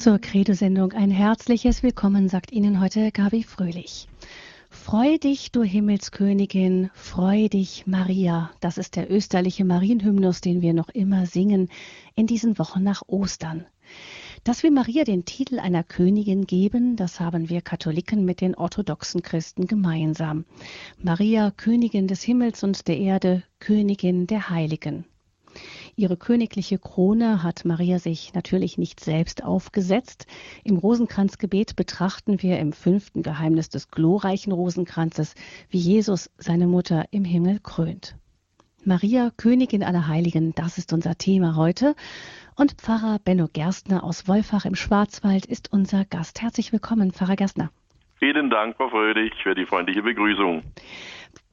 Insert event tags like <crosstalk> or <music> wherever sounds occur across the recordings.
Zur Credo-Sendung ein herzliches Willkommen sagt Ihnen heute Gabi Fröhlich. Freu dich, du Himmelskönigin, freu dich, Maria. Das ist der österliche Marienhymnus, den wir noch immer singen in diesen Wochen nach Ostern. Dass wir Maria den Titel einer Königin geben, das haben wir Katholiken mit den orthodoxen Christen gemeinsam. Maria, Königin des Himmels und der Erde, Königin der Heiligen. Ihre königliche Krone hat Maria sich natürlich nicht selbst aufgesetzt. Im Rosenkranzgebet betrachten wir im fünften Geheimnis des glorreichen Rosenkranzes, wie Jesus seine Mutter im Himmel krönt. Maria, Königin aller Heiligen, das ist unser Thema heute. Und Pfarrer Benno Gerstner aus Wolfach im Schwarzwald ist unser Gast. Herzlich willkommen, Pfarrer Gerstner. Vielen Dank, Frau Fröhlich, für die freundliche Begrüßung.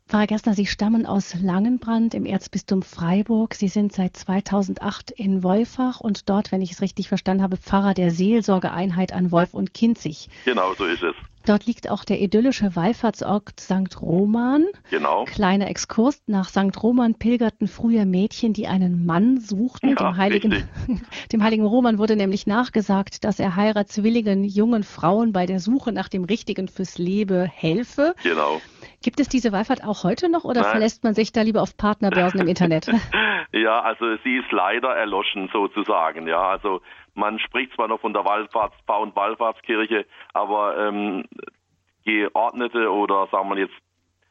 Pfarrer Gerstner, Sie stammen aus Langenbrand im Erzbistum Freiburg. Sie sind seit 2008 in Wolfach und dort, wenn ich es richtig verstanden habe, Pfarrer der Seelsorgeeinheit an Wolf und Kinzig. Genau, so ist es. Dort liegt auch der idyllische Wallfahrtsort St. Roman. Genau. Kleiner Exkurs. Nach St. Roman pilgerten früher Mädchen, die einen Mann suchten. Ja, dem, heiligen, <laughs> dem heiligen Roman wurde nämlich nachgesagt, dass er heiratswilligen jungen Frauen bei der Suche nach dem Richtigen fürs Leben helfe. Genau. Gibt es diese Wallfahrt auch heute noch oder Nein. verlässt man sich da lieber auf Partnerbörsen im Internet? <laughs> ja, also sie ist leider erloschen sozusagen. Ja, also man spricht zwar noch von der Wallfahrtsbau- und Wallfahrtskirche, aber ähm, geordnete oder sagen wir jetzt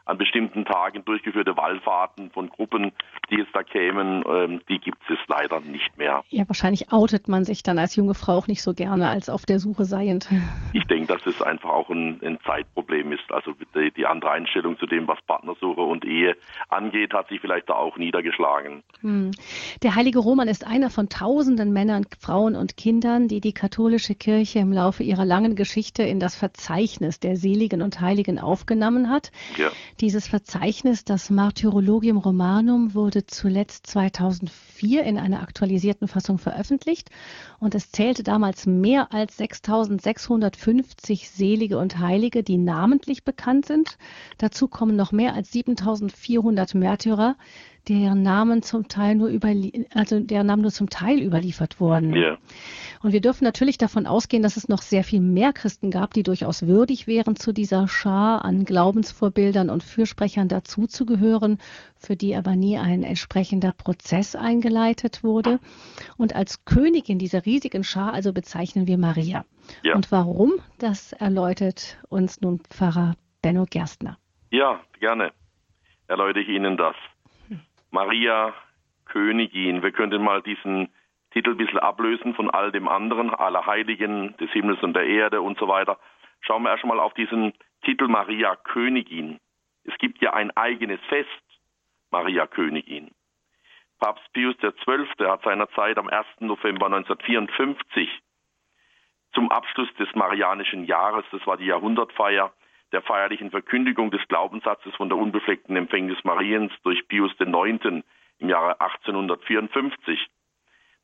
an bestimmten Tagen durchgeführte Wallfahrten von Gruppen, die es da kämen, ähm, die gibt es leider nicht mehr. Ja, wahrscheinlich outet man sich dann als junge Frau auch nicht so gerne als auf der Suche seiend. Ich denke, dass es einfach auch ein, ein Zeitproblem ist. Also die, die, andere Einstellung zu dem, was Partnersuche und Ehe angeht, hat sich vielleicht da auch niedergeschlagen. Hm. Der heilige Roman ist einer von tausenden Männern, Frauen und Kindern, die die katholische Kirche im Laufe ihrer langen Geschichte in das Verzeichnis der Seligen und Heiligen aufgenommen hat. Ja. Dieses Verzeichnis, das Martyrologium Romanum, wurde zuletzt 2004 in einer aktualisierten Fassung veröffentlicht und es zählte damals mehr als 6650 Selige und Heilige, die namentlich bekannt sind. Dazu kommen noch mehr als 7400 Märtyrer, deren Namen zum Teil nur über, also deren Namen nur zum Teil überliefert wurden. Ja. Und wir dürfen natürlich davon ausgehen, dass es noch sehr viel mehr Christen gab, die durchaus würdig wären, zu dieser Schar an Glaubensvorbildern und Fürsprechern dazuzugehören, für die aber nie ein entsprechender Prozess eingeleitet wurde. Und als Königin dieser riesigen Schar also bezeichnen wir Maria. Ja. Und warum, das erläutert uns nun Pfarrer Benno Gerstner. Ja, gerne erläutere ich Ihnen das. Maria Königin. Wir könnten mal diesen Titel ein bisschen ablösen von all dem anderen, aller Heiligen, des Himmels und der Erde und so weiter. Schauen wir erstmal auf diesen Titel Maria Königin. Es gibt ja ein eigenes Fest, Maria Königin. Papst Pius XII. hat seinerzeit am 1. November 1954 zum Abschluss des Marianischen Jahres, das war die Jahrhundertfeier, der feierlichen Verkündigung des Glaubenssatzes von der unbefleckten Empfängnis Mariens durch Pius IX. im Jahre 1854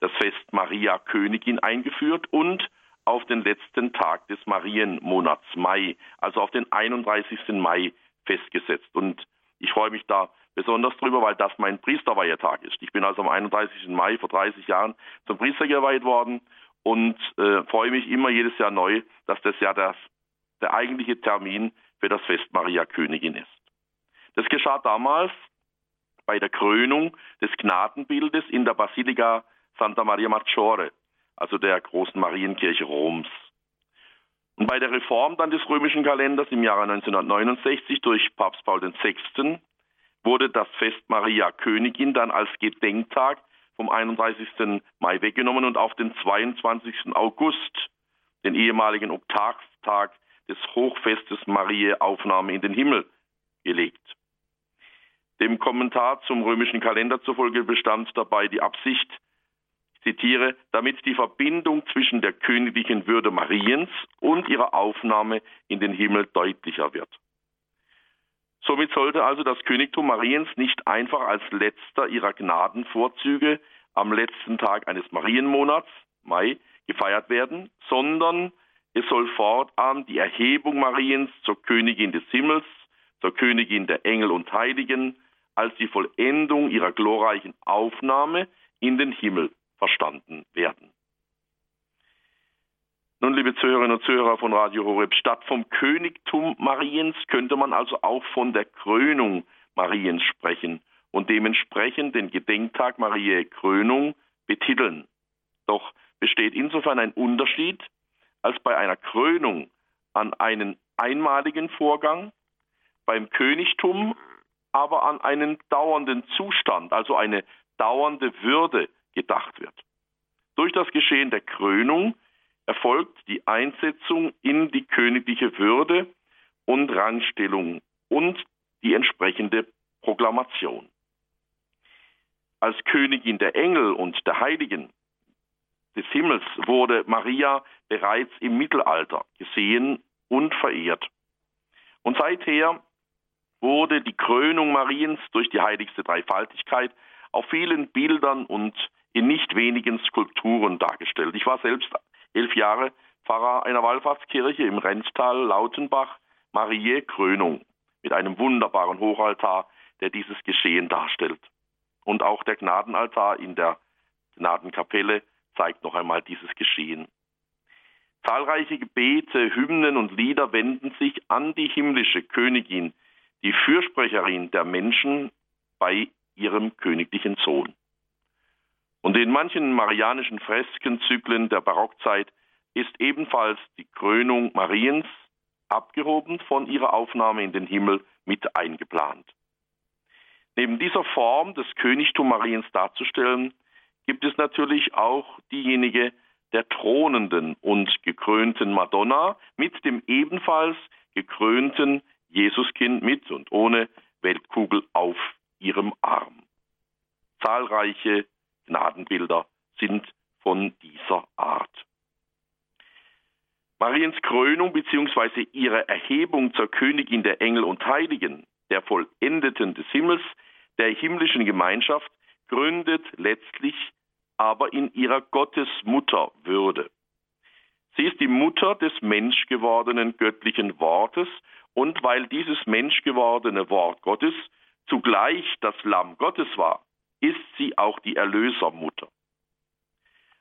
das Fest Maria Königin eingeführt und auf den letzten Tag des Marienmonats Mai, also auf den 31. Mai festgesetzt. Und ich freue mich da besonders drüber, weil das mein Priesterweihetag ist. Ich bin also am 31. Mai vor 30 Jahren zum Priester geweiht worden und äh, freue mich immer jedes Jahr neu, dass das ja das, der eigentliche Termin für das Fest Maria Königin ist. Das geschah damals bei der Krönung des Gnadenbildes in der Basilika Santa Maria Maggiore, also der großen Marienkirche Roms. Und bei der Reform dann des römischen Kalenders im Jahre 1969 durch Papst Paul VI. wurde das Fest Maria Königin dann als Gedenktag vom 31. Mai weggenommen und auf den 22. August, den ehemaligen Oktavtag des Hochfestes Mariä Aufnahme in den Himmel, gelegt. Dem Kommentar zum römischen Kalender zufolge bestand dabei die Absicht, ich zitiere, damit die Verbindung zwischen der königlichen Würde Mariens und ihrer Aufnahme in den Himmel deutlicher wird. Somit sollte also das Königtum Mariens nicht einfach als letzter ihrer Gnadenvorzüge am letzten Tag eines Marienmonats, Mai, gefeiert werden, sondern es soll fortan die Erhebung Mariens zur Königin des Himmels, zur Königin der Engel und Heiligen, als die Vollendung ihrer glorreichen Aufnahme in den Himmel verstanden werden. Nun, liebe Zuhörerinnen und Zuhörer von Radio Horeb, statt vom Königtum Mariens könnte man also auch von der Krönung Mariens sprechen und dementsprechend den Gedenktag Mariä Krönung betiteln. Doch besteht insofern ein Unterschied, als bei einer Krönung an einen einmaligen Vorgang, beim Königtum aber an einen dauernden Zustand, also eine dauernde Würde gedacht wird. Durch das Geschehen der Krönung erfolgt die Einsetzung in die königliche Würde und Rangstellung und die entsprechende Proklamation. Als Königin der Engel und der Heiligen des Himmels wurde Maria bereits im Mittelalter gesehen und verehrt. Und seither wurde die Krönung Mariens durch die heiligste Dreifaltigkeit auf vielen Bildern und in nicht wenigen Skulpturen dargestellt. Ich war selbst elf Jahre Pfarrer einer Wallfahrtskirche im Renztal Lautenbach, Mariä Krönung, mit einem wunderbaren Hochaltar, der dieses Geschehen darstellt. Und auch der Gnadenaltar in der Gnadenkapelle zeigt noch einmal dieses Geschehen. Zahlreiche Gebete, Hymnen und Lieder wenden sich an die himmlische Königin, die Fürsprecherin der Menschen bei ihrem königlichen Sohn. Und in manchen marianischen Freskenzyklen der Barockzeit ist ebenfalls die Krönung Mariens abgehoben von ihrer Aufnahme in den Himmel mit eingeplant. Neben dieser Form des Königtum Mariens darzustellen, gibt es natürlich auch diejenige der thronenden und gekrönten Madonna mit dem ebenfalls gekrönten Jesuskind mit und ohne Weltkugel auf ihrem Arm. Zahlreiche Gnadenbilder sind von dieser Art. Mariens Krönung bzw. ihre Erhebung zur Königin der Engel und Heiligen, der Vollendeten des Himmels, der himmlischen Gemeinschaft, gründet letztlich aber in ihrer Gottesmutterwürde. Sie ist die Mutter des menschgewordenen göttlichen Wortes und weil dieses menschgewordene Wort Gottes zugleich das Lamm Gottes war, ist sie auch die Erlösermutter.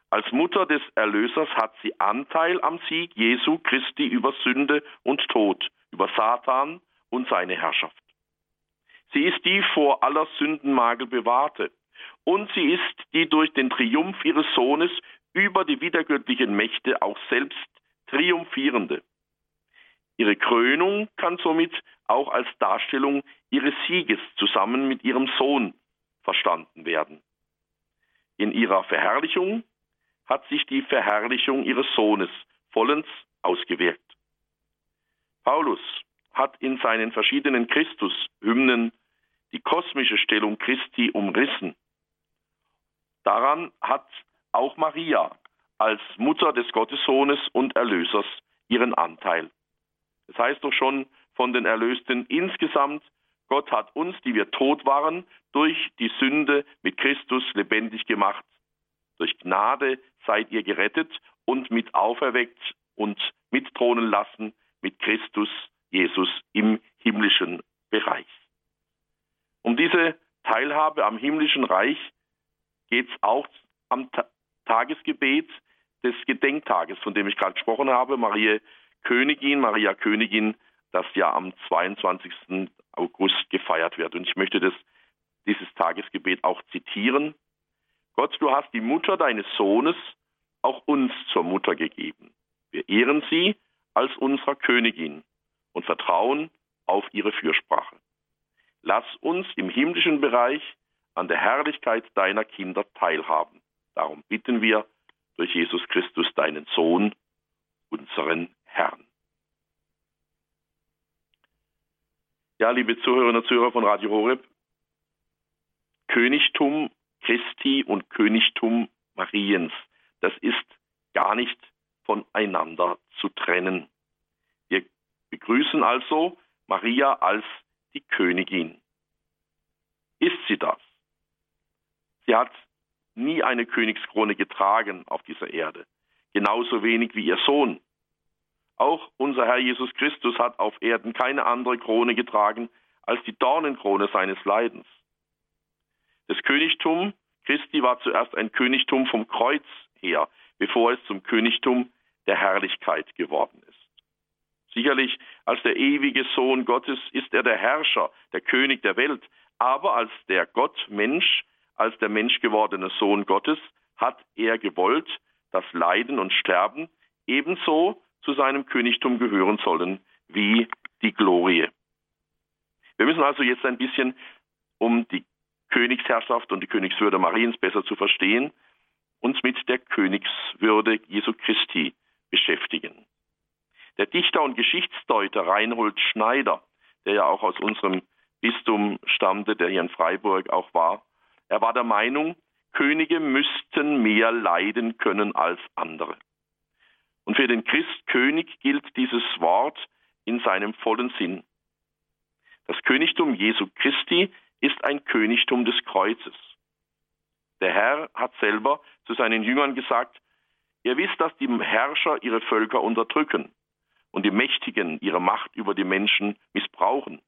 Als Mutter des Erlösers hat sie Anteil am Sieg Jesu Christi über Sünde und Tod, über Satan und seine Herrschaft. Sie ist die vor aller Sündenmagel bewahrte, und sie ist die durch den Triumph ihres Sohnes über die wiedergöttlichen Mächte auch selbst triumphierende. Ihre Krönung kann somit auch als Darstellung ihres Sieges zusammen mit ihrem Sohn verstanden werden. In ihrer Verherrlichung hat sich die Verherrlichung ihres Sohnes vollends ausgewirkt. Paulus hat in seinen verschiedenen Christus-Hymnen die kosmische Stellung Christi umrissen. Daran hat auch Maria als Mutter des Gottessohnes und Erlösers ihren Anteil. Das heißt doch schon von den Erlösten insgesamt, Gott hat uns, die wir tot waren, durch die Sünde mit Christus lebendig gemacht. Durch Gnade seid ihr gerettet und mit auferweckt und mitthronen lassen mit Christus Jesus im himmlischen Bereich. Um diese Teilhabe am himmlischen Reich geht es auch am Ta Tagesgebet des Gedenktages, von dem ich gerade gesprochen habe, Maria Königin, Maria Königin, das ja am 22. August gefeiert wird. Und ich möchte das, dieses Tagesgebet auch zitieren. Gott, du hast die Mutter deines Sohnes auch uns zur Mutter gegeben. Wir ehren sie als unserer Königin und vertrauen auf ihre Fürsprache. Lass uns im himmlischen Bereich an der Herrlichkeit deiner Kinder teilhaben. Darum bitten wir durch Jesus Christus, deinen Sohn, unseren Herrn. Ja, liebe Zuhörerinnen und Zuhörer von Radio Horeb, Königtum Christi und Königtum Mariens, das ist gar nicht voneinander zu trennen. Wir begrüßen also Maria als die Königin. Ist sie das? Sie hat nie eine Königskrone getragen auf dieser Erde, genauso wenig wie ihr Sohn. Auch unser Herr Jesus Christus hat auf Erden keine andere Krone getragen als die Dornenkrone seines Leidens. Das Königtum Christi war zuerst ein Königtum vom Kreuz her, bevor es zum Königtum der Herrlichkeit geworden ist. Sicherlich als der ewige Sohn Gottes ist er der Herrscher, der König der Welt, aber als der Gott Mensch, als der menschgewordene Sohn Gottes, hat er gewollt, dass Leiden und Sterben ebenso zu seinem Königtum gehören sollen wie die Glorie. Wir müssen also jetzt ein bisschen, um die Königsherrschaft und die Königswürde Mariens besser zu verstehen, uns mit der Königswürde Jesu Christi beschäftigen. Der Dichter und Geschichtsdeuter Reinhold Schneider, der ja auch aus unserem Bistum stammte, der hier in Freiburg auch war, er war der Meinung, Könige müssten mehr leiden können als andere. Und für den Christkönig gilt dieses Wort in seinem vollen Sinn. Das Königtum Jesu Christi ist ein Königtum des Kreuzes. Der Herr hat selber zu seinen Jüngern gesagt, ihr wisst, dass die Herrscher ihre Völker unterdrücken und die Mächtigen ihre Macht über die Menschen missbrauchen.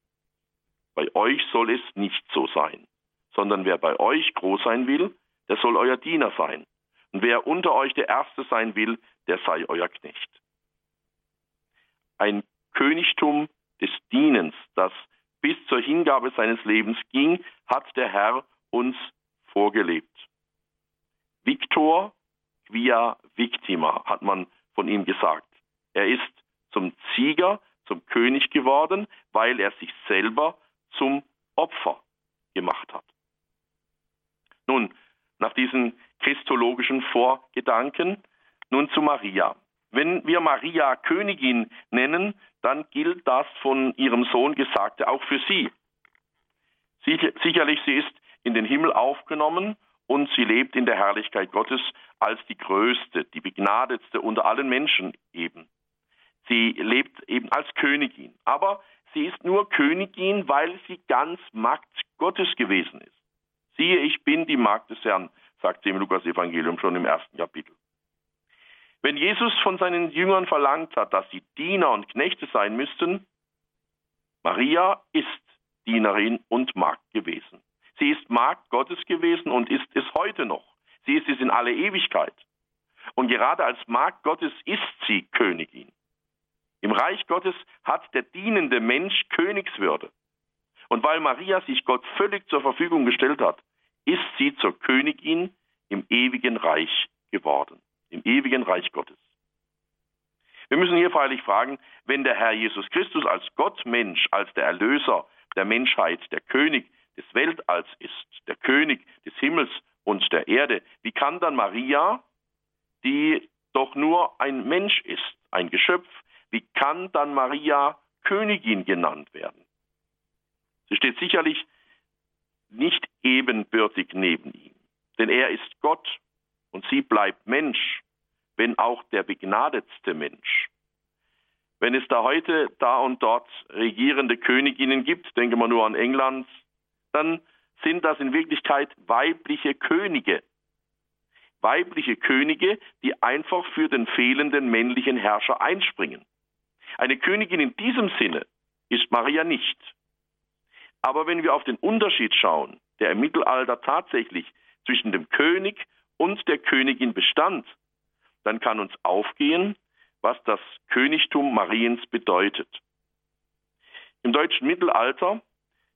Bei euch soll es nicht so sein, sondern wer bei euch groß sein will, der soll euer Diener sein. Und wer unter euch der Erste sein will, der sei euer Knecht. Ein Königtum des Dienens, das bis zur Hingabe seines Lebens ging, hat der Herr uns vorgelebt. Victor quia victima, hat man von ihm gesagt. Er ist zum Sieger, zum König geworden, weil er sich selber zum Opfer gemacht hat. Nun, nach diesen christologischen Vorgedanken, nun zu Maria. Wenn wir Maria Königin nennen, dann gilt das von ihrem Sohn Gesagte auch für sie. Sicherlich, sie ist in den Himmel aufgenommen und sie lebt in der Herrlichkeit Gottes als die größte, die begnadetste unter allen Menschen eben. Sie lebt eben als Königin. Aber sie ist nur Königin, weil sie ganz Magd Gottes gewesen ist. Siehe, ich bin die Magd des Herrn, sagt sie im Lukas-Evangelium schon im ersten Kapitel. Wenn Jesus von seinen Jüngern verlangt hat, dass sie Diener und Knechte sein müssten, Maria ist Dienerin und Magd gewesen. Sie ist Magd Gottes gewesen und ist es heute noch. Sie ist es in alle Ewigkeit. Und gerade als Magd Gottes ist sie Königin. Im Reich Gottes hat der dienende Mensch Königswürde. Und weil Maria sich Gott völlig zur Verfügung gestellt hat, ist sie zur Königin im ewigen Reich geworden, im ewigen Reich Gottes. Wir müssen hier freilich fragen, wenn der Herr Jesus Christus als Gottmensch, als der Erlöser der Menschheit, der König des Weltalls ist, der König des Himmels und der Erde, wie kann dann Maria, die doch nur ein Mensch ist, ein Geschöpf, wie kann dann Maria Königin genannt werden? Sie steht sicherlich nicht ebenbürtig neben ihm, denn er ist Gott und sie bleibt Mensch, wenn auch der begnadetste Mensch. Wenn es da heute da und dort regierende Königinnen gibt, denke mal nur an England, dann sind das in Wirklichkeit weibliche Könige. Weibliche Könige, die einfach für den fehlenden männlichen Herrscher einspringen. Eine Königin in diesem Sinne ist Maria nicht. Aber wenn wir auf den Unterschied schauen, der im Mittelalter tatsächlich zwischen dem König und der Königin bestand, dann kann uns aufgehen, was das Königtum Mariens bedeutet. Im deutschen Mittelalter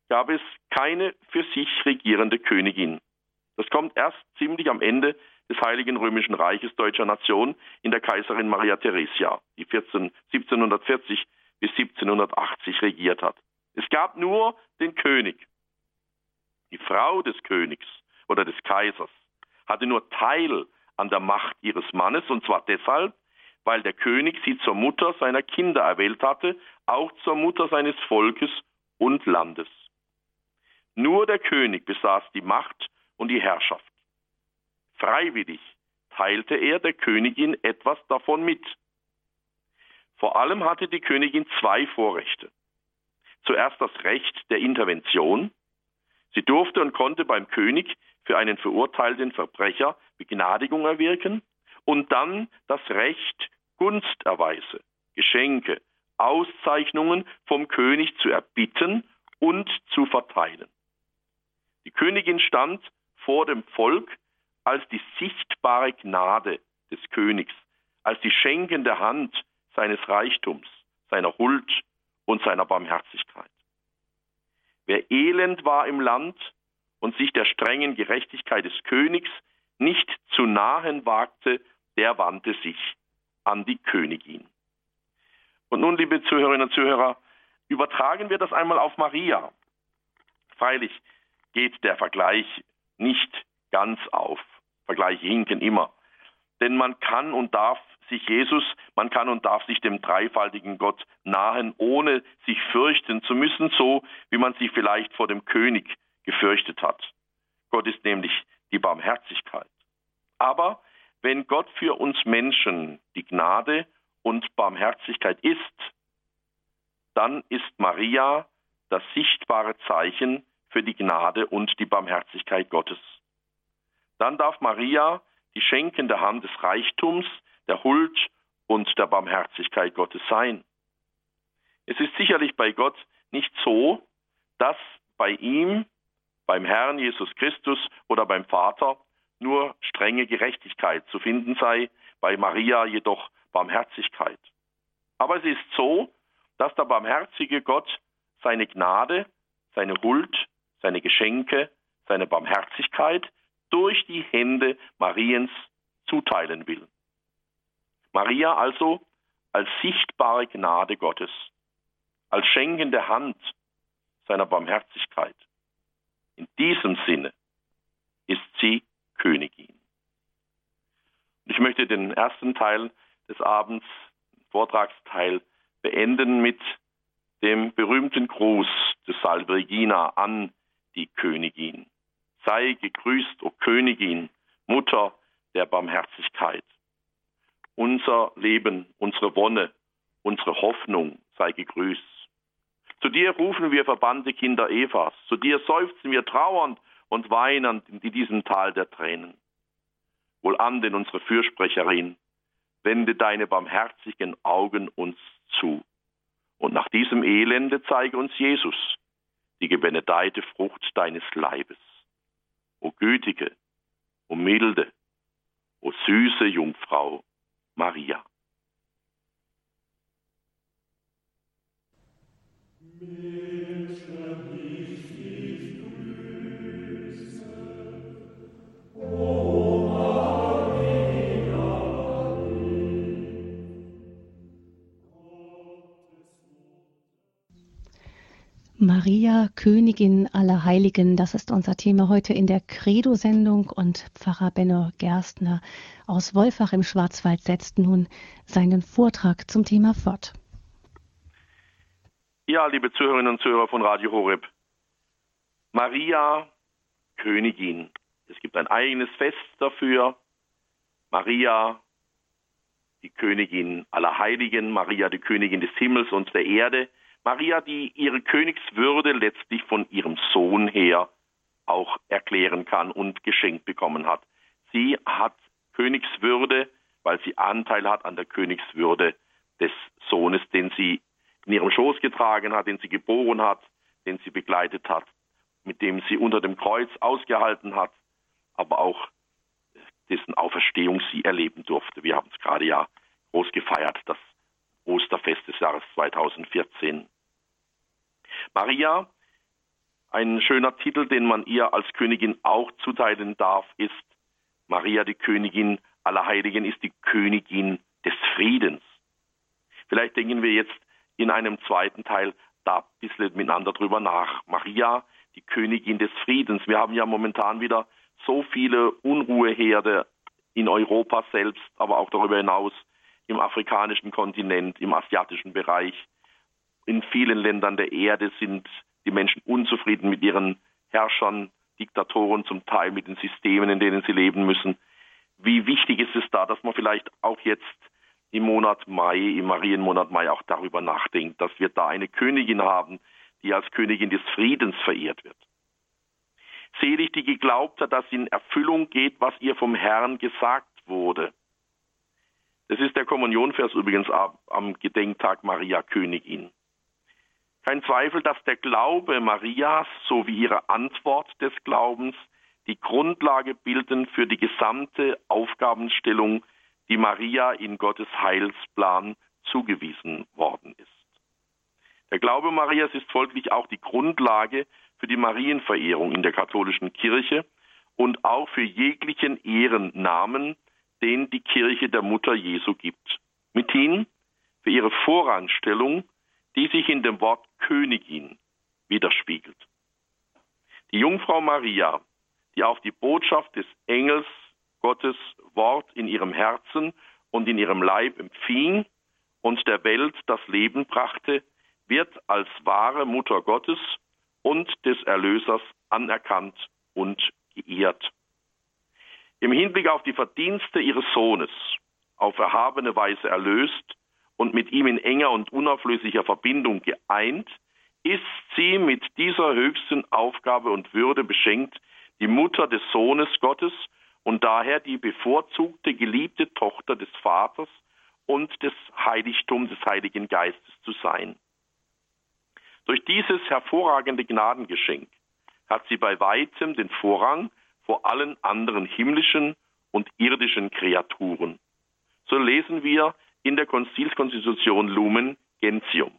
gab es keine für sich regierende Königin. Das kommt erst ziemlich am Ende des Heiligen Römischen Reiches deutscher Nation in der Kaiserin Maria Theresia, die 14, 1740 bis 1780 regiert hat. Es gab nur den König. Die Frau des Königs oder des Kaisers hatte nur Teil an der Macht ihres Mannes, und zwar deshalb, weil der König sie zur Mutter seiner Kinder erwählt hatte, auch zur Mutter seines Volkes und Landes. Nur der König besaß die Macht und die Herrschaft. Freiwillig teilte er der Königin etwas davon mit. Vor allem hatte die Königin zwei Vorrechte. Zuerst das Recht der Intervention. Sie durfte und konnte beim König für einen verurteilten Verbrecher Begnadigung erwirken und dann das Recht, Gunsterweise, Geschenke, Auszeichnungen vom König zu erbitten und zu verteilen. Die Königin stand vor dem Volk als die sichtbare Gnade des Königs, als die schenkende Hand seines Reichtums, seiner Huld und seiner Barmherzigkeit. Wer elend war im Land und sich der strengen Gerechtigkeit des Königs nicht zu nahen wagte, der wandte sich an die Königin. Und nun, liebe Zuhörerinnen und Zuhörer, übertragen wir das einmal auf Maria. Freilich geht der Vergleich nicht ganz auf. Vergleiche hinken immer. Denn man kann und darf sich Jesus, man kann und darf sich dem dreifaltigen Gott nahen, ohne sich fürchten zu müssen, so wie man sich vielleicht vor dem König gefürchtet hat. Gott ist nämlich die Barmherzigkeit. Aber wenn Gott für uns Menschen die Gnade und Barmherzigkeit ist, dann ist Maria das sichtbare Zeichen für die Gnade und die Barmherzigkeit Gottes. Dann darf Maria die schenkende Hand des Reichtums, der Huld und der Barmherzigkeit Gottes sein. Es ist sicherlich bei Gott nicht so, dass bei ihm, beim Herrn Jesus Christus oder beim Vater nur strenge Gerechtigkeit zu finden sei, bei Maria jedoch Barmherzigkeit. Aber es ist so, dass der barmherzige Gott seine Gnade, seine Huld, seine Geschenke, seine Barmherzigkeit durch die Hände Mariens zuteilen will. Maria also als sichtbare Gnade Gottes, als schenkende Hand seiner Barmherzigkeit. In diesem Sinne ist sie Königin. Ich möchte den ersten Teil des Abends, Vortragsteil, beenden mit dem berühmten Gruß des Salve Regina an die Königin. Sei gegrüßt, o Königin, Mutter der Barmherzigkeit. Unser Leben, unsere Wonne, unsere Hoffnung sei gegrüßt. Zu dir rufen wir verbannte Kinder Evas, zu dir seufzen wir trauernd und weinend in diesem Tal der Tränen. Wohlan denn unsere Fürsprecherin, wende deine barmherzigen Augen uns zu. Und nach diesem Elende zeige uns Jesus, die gebenedeite Frucht deines Leibes. O gütige, o milde, o süße Jungfrau Maria. Maria, Königin aller Heiligen, das ist unser Thema heute in der Credo-Sendung und Pfarrer Benno Gerstner aus Wolfach im Schwarzwald setzt nun seinen Vortrag zum Thema fort. Ja, liebe Zuhörerinnen und Zuhörer von Radio Horeb, Maria, Königin. Es gibt ein eigenes Fest dafür. Maria, die Königin aller Heiligen, Maria, die Königin des Himmels und der Erde. Maria, die ihre Königswürde letztlich von ihrem Sohn her auch erklären kann und geschenkt bekommen hat. Sie hat Königswürde, weil sie Anteil hat an der Königswürde des Sohnes, den sie in ihrem Schoß getragen hat, den sie geboren hat, den sie begleitet hat, mit dem sie unter dem Kreuz ausgehalten hat, aber auch dessen Auferstehung sie erleben durfte. Wir haben es gerade ja groß gefeiert, das Osterfest des Jahres 2014. Maria, ein schöner Titel, den man ihr als Königin auch zuteilen darf, ist Maria, die Königin aller Heiligen, ist die Königin des Friedens. Vielleicht denken wir jetzt in einem zweiten Teil da ein bisschen miteinander drüber nach. Maria, die Königin des Friedens. Wir haben ja momentan wieder so viele Unruheherde in Europa selbst, aber auch darüber hinaus im afrikanischen Kontinent, im asiatischen Bereich in vielen Ländern der Erde sind die Menschen unzufrieden mit ihren Herrschern, Diktatoren zum Teil, mit den Systemen, in denen sie leben müssen. Wie wichtig ist es da, dass man vielleicht auch jetzt im Monat Mai, im Marienmonat Mai auch darüber nachdenkt, dass wir da eine Königin haben, die als Königin des Friedens verehrt wird. Selig die geglaubt hat, dass in Erfüllung geht, was ihr vom Herrn gesagt wurde. Das ist der Kommunionvers übrigens am Gedenktag Maria Königin. Kein Zweifel, dass der Glaube Marias sowie ihre Antwort des Glaubens die Grundlage bilden für die gesamte Aufgabenstellung, die Maria in Gottes Heilsplan zugewiesen worden ist. Der Glaube Marias ist folglich auch die Grundlage für die Marienverehrung in der katholischen Kirche und auch für jeglichen Ehrennamen, den die Kirche der Mutter Jesu gibt. Mithin für ihre Vorrangstellung, die sich in dem Wort Königin widerspiegelt. Die Jungfrau Maria, die auf die Botschaft des Engels Gottes Wort in ihrem Herzen und in ihrem Leib empfing und der Welt das Leben brachte, wird als wahre Mutter Gottes und des Erlösers anerkannt und geehrt. Im Hinblick auf die Verdienste ihres Sohnes, auf erhabene Weise erlöst und mit ihm in enger und unauflöslicher Verbindung geeint, ist sie mit dieser höchsten Aufgabe und Würde beschenkt, die Mutter des Sohnes Gottes und daher die bevorzugte, geliebte Tochter des Vaters und des Heiligtums des Heiligen Geistes zu sein. Durch dieses hervorragende Gnadengeschenk hat sie bei weitem den Vorrang vor allen anderen himmlischen und irdischen Kreaturen. So lesen wir in der Konzilskonstitution Lumen Gentium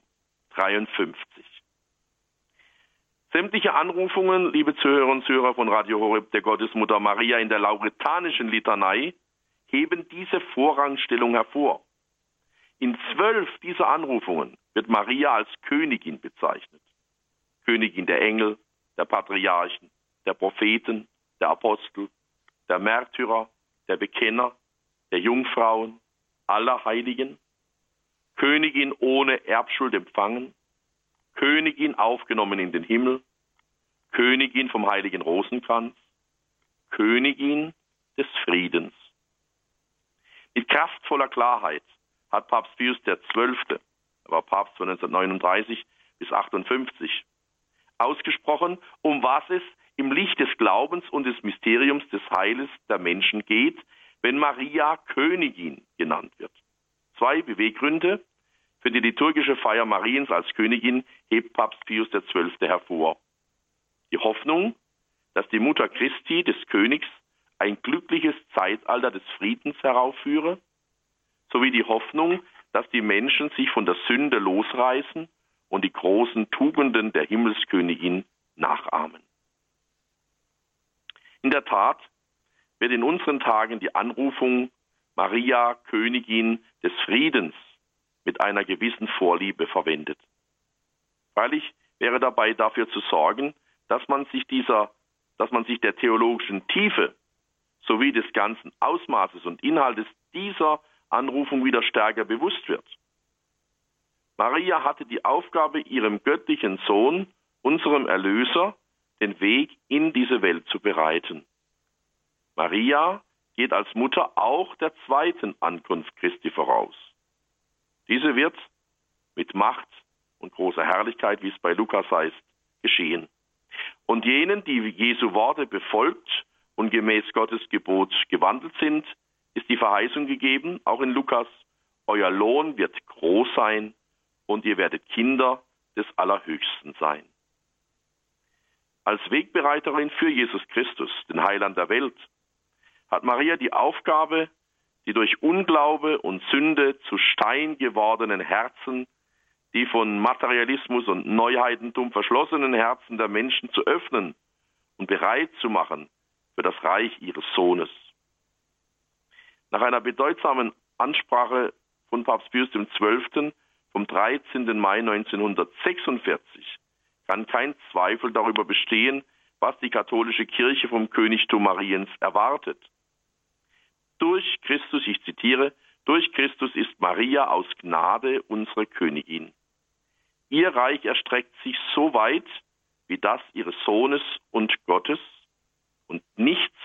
53. Sämtliche Anrufungen, liebe Zuhörer und Zuhörer von Radio Horeb der Gottesmutter Maria in der lauretanischen Litanei, heben diese Vorrangstellung hervor. In zwölf dieser Anrufungen wird Maria als Königin bezeichnet. Königin der Engel, der Patriarchen, der Propheten, der Apostel, der Märtyrer, der Bekenner, der Jungfrauen, aller Heiligen, Königin ohne Erbschuld empfangen, Königin aufgenommen in den Himmel, Königin vom heiligen Rosenkranz, Königin des Friedens. Mit kraftvoller Klarheit hat Papst Pius XII., er war Papst von 1939 bis 58, ausgesprochen, um was es im Licht des Glaubens und des Mysteriums des Heiles der Menschen geht, wenn Maria Königin genannt wird. Zwei Beweggründe für die liturgische Feier Mariens als Königin hebt Papst Pius XII. hervor. Die Hoffnung, dass die Mutter Christi des Königs ein glückliches Zeitalter des Friedens heraufführe, sowie die Hoffnung, dass die Menschen sich von der Sünde losreißen und die großen Tugenden der Himmelskönigin nachahmen. In der Tat wird in unseren Tagen die Anrufung Maria, Königin des Friedens, mit einer gewissen Vorliebe verwendet. Freilich wäre dabei dafür zu sorgen, dass man sich dieser, dass man sich der theologischen Tiefe sowie des ganzen Ausmaßes und Inhaltes dieser Anrufung wieder stärker bewusst wird. Maria hatte die Aufgabe, ihrem göttlichen Sohn, unserem Erlöser, den Weg in diese Welt zu bereiten. Maria geht als Mutter auch der zweiten Ankunft Christi voraus. Diese wird mit Macht und großer Herrlichkeit, wie es bei Lukas heißt, geschehen. Und jenen, die Jesu Worte befolgt und gemäß Gottes Gebot gewandelt sind, ist die Verheißung gegeben, auch in Lukas, euer Lohn wird groß sein und ihr werdet Kinder des Allerhöchsten sein. Als Wegbereiterin für Jesus Christus, den Heiland der Welt, hat Maria die Aufgabe, die durch Unglaube und Sünde zu Stein gewordenen Herzen, die von Materialismus und Neuheitentum verschlossenen Herzen der Menschen zu öffnen und bereit zu machen für das Reich ihres Sohnes. Nach einer bedeutsamen Ansprache von Papst Pius XII. vom 13. Mai 1946 kann kein Zweifel darüber bestehen, was die katholische Kirche vom Königtum Mariens erwartet. Durch Christus, ich zitiere, durch Christus ist Maria aus Gnade unsere Königin. Ihr Reich erstreckt sich so weit wie das ihres Sohnes und Gottes, und nichts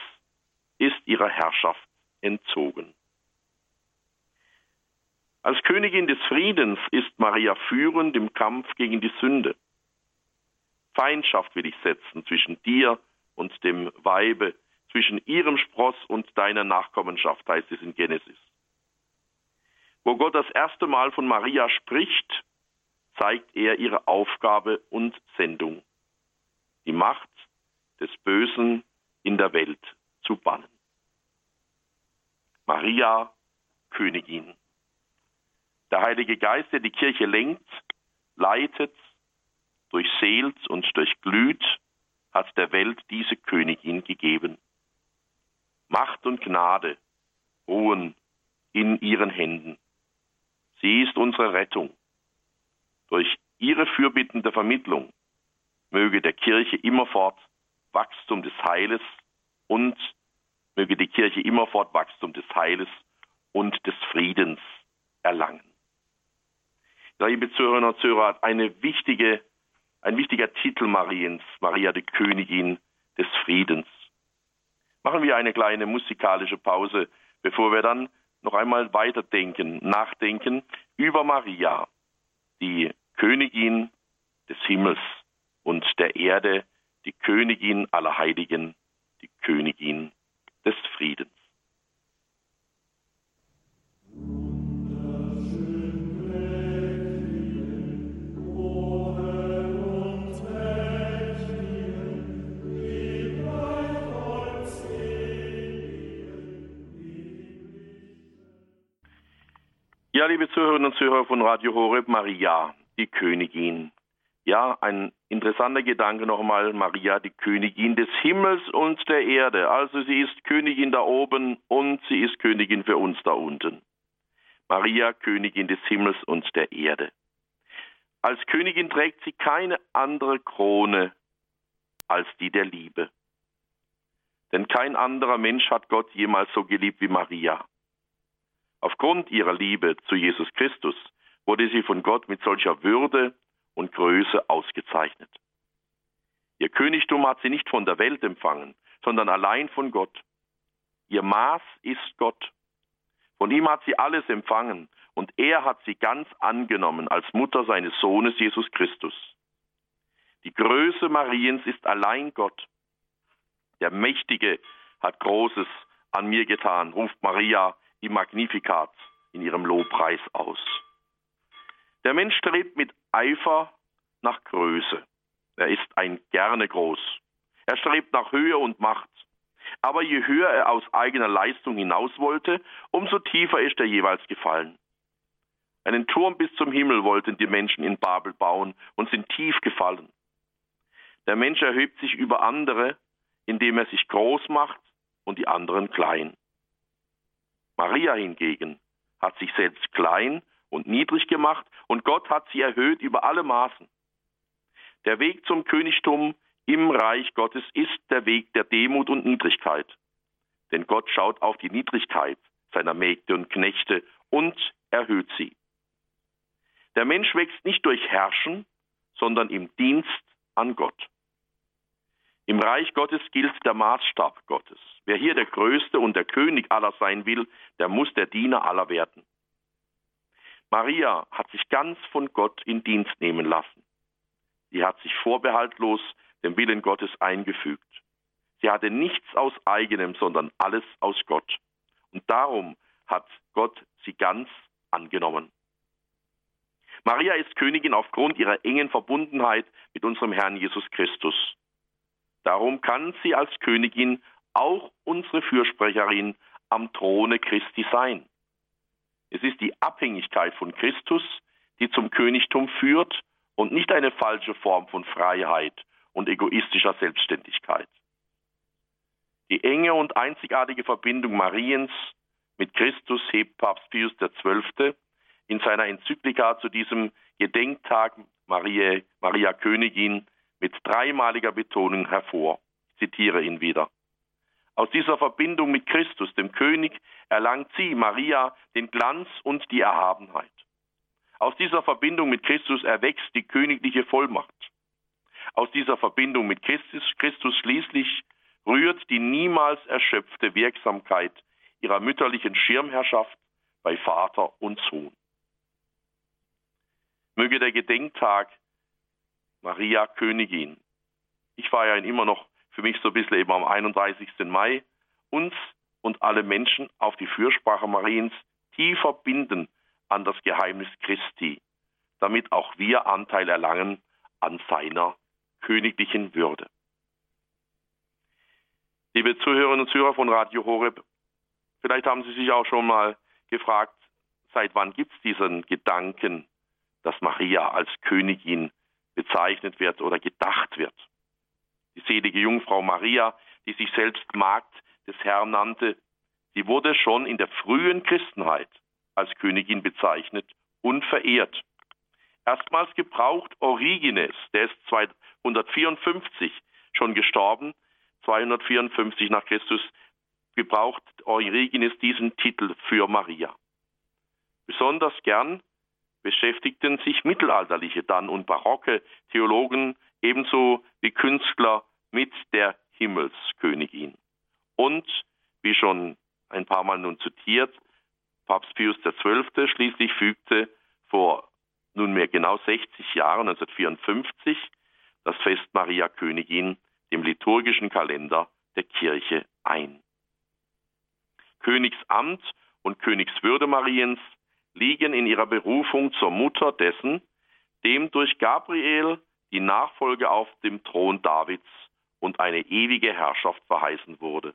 ist ihrer Herrschaft entzogen. Als Königin des Friedens ist Maria führend im Kampf gegen die Sünde. Feindschaft will ich setzen zwischen dir und dem Weibe, zwischen ihrem Spross und deiner Nachkommenschaft, heißt es in Genesis. Wo Gott das erste Mal von Maria spricht, zeigt er ihre Aufgabe und Sendung, die Macht des Bösen in der Welt zu bannen. Maria, Königin. Der Heilige Geist, der die Kirche lenkt, leitet, durchseelt und durchglüht, hat der Welt diese Königin gegeben. Macht und Gnade ruhen in ihren Händen. Sie ist unsere Rettung. Durch ihre fürbittende Vermittlung möge der Kirche immerfort Wachstum des Heiles und möge die Kirche immerfort Wachstum des Heiles und des Friedens erlangen. Liebe Zuhörerinnen und Zuhörer, eine wichtige, ein wichtiger Titel Mariens, Maria die Königin des Friedens. Machen wir eine kleine musikalische Pause, bevor wir dann noch einmal weiterdenken, nachdenken über Maria, die Königin des Himmels und der Erde, die Königin aller Heiligen, die Königin des Friedens. Ja, liebe Zuhörerinnen und Zuhörer von Radio Horeb, Maria, die Königin. Ja, ein interessanter Gedanke nochmal, Maria, die Königin des Himmels und der Erde. Also sie ist Königin da oben und sie ist Königin für uns da unten. Maria, Königin des Himmels und der Erde. Als Königin trägt sie keine andere Krone als die der Liebe. Denn kein anderer Mensch hat Gott jemals so geliebt wie Maria. Aufgrund ihrer Liebe zu Jesus Christus wurde sie von Gott mit solcher Würde und Größe ausgezeichnet. Ihr Königtum hat sie nicht von der Welt empfangen, sondern allein von Gott. Ihr Maß ist Gott. Von ihm hat sie alles empfangen und er hat sie ganz angenommen als Mutter seines Sohnes Jesus Christus. Die Größe Mariens ist allein Gott. Der Mächtige hat Großes an mir getan, ruft Maria im Magnificat in ihrem Lobpreis aus. Der Mensch strebt mit Eifer nach Größe. Er ist ein gerne groß. Er strebt nach Höhe und Macht. Aber je höher er aus eigener Leistung hinaus wollte, umso tiefer ist er jeweils gefallen. Einen Turm bis zum Himmel wollten die Menschen in Babel bauen und sind tief gefallen. Der Mensch erhebt sich über andere, indem er sich groß macht und die anderen klein. Maria hingegen hat sich selbst klein und niedrig gemacht und Gott hat sie erhöht über alle Maßen. Der Weg zum Königtum im Reich Gottes ist der Weg der Demut und Niedrigkeit. Denn Gott schaut auf die Niedrigkeit seiner Mägde und Knechte und erhöht sie. Der Mensch wächst nicht durch Herrschen, sondern im Dienst an Gott. Im Reich Gottes gilt der Maßstab Gottes. Wer hier der Größte und der König aller sein will, der muss der Diener aller werden. Maria hat sich ganz von Gott in Dienst nehmen lassen. Sie hat sich vorbehaltlos dem Willen Gottes eingefügt. Sie hatte nichts aus eigenem, sondern alles aus Gott. Und darum hat Gott sie ganz angenommen. Maria ist Königin aufgrund ihrer engen Verbundenheit mit unserem Herrn Jesus Christus. Darum kann sie als Königin auch unsere Fürsprecherin am Throne Christi sein. Es ist die Abhängigkeit von Christus, die zum Königtum führt und nicht eine falsche Form von Freiheit und egoistischer Selbstständigkeit. Die enge und einzigartige Verbindung Mariens mit Christus hebt Papst Pius XII. in seiner Enzyklika zu diesem Gedenktag Maria, Maria Königin mit dreimaliger Betonung hervor. Ich zitiere ihn wieder. Aus dieser Verbindung mit Christus, dem König, erlangt sie, Maria, den Glanz und die Erhabenheit. Aus dieser Verbindung mit Christus erwächst die königliche Vollmacht. Aus dieser Verbindung mit Christus, Christus schließlich rührt die niemals erschöpfte Wirksamkeit ihrer mütterlichen Schirmherrschaft bei Vater und Sohn. Möge der Gedenktag Maria Königin. Ich feiere ihn immer noch für mich so ein bisschen eben am 31. Mai, uns und alle Menschen auf die Fürsprache Mariens tiefer binden an das Geheimnis Christi, damit auch wir Anteil erlangen an seiner königlichen Würde. Liebe Zuhörerinnen und Zuhörer von Radio Horeb, vielleicht haben Sie sich auch schon mal gefragt, seit wann gibt es diesen Gedanken, dass Maria als Königin bezeichnet wird oder gedacht wird? Die selige Jungfrau Maria, die sich selbst Magd des Herrn nannte, die wurde schon in der frühen Christenheit als Königin bezeichnet und verehrt. Erstmals gebraucht Origenes, der ist 254 schon gestorben, 254 nach Christus, gebraucht Origenes diesen Titel für Maria. Besonders gern beschäftigten sich mittelalterliche dann und barocke Theologen ebenso wie Künstler mit der Himmelskönigin. Und, wie schon ein paar Mal nun zitiert, Papst Pius XII. schließlich fügte vor nunmehr genau 60 Jahren, 1954, das Fest Maria Königin dem liturgischen Kalender der Kirche ein. Königsamt und Königswürde Mariens liegen in ihrer Berufung zur Mutter dessen, dem durch Gabriel die Nachfolge auf dem Thron Davids und eine ewige Herrschaft verheißen wurde.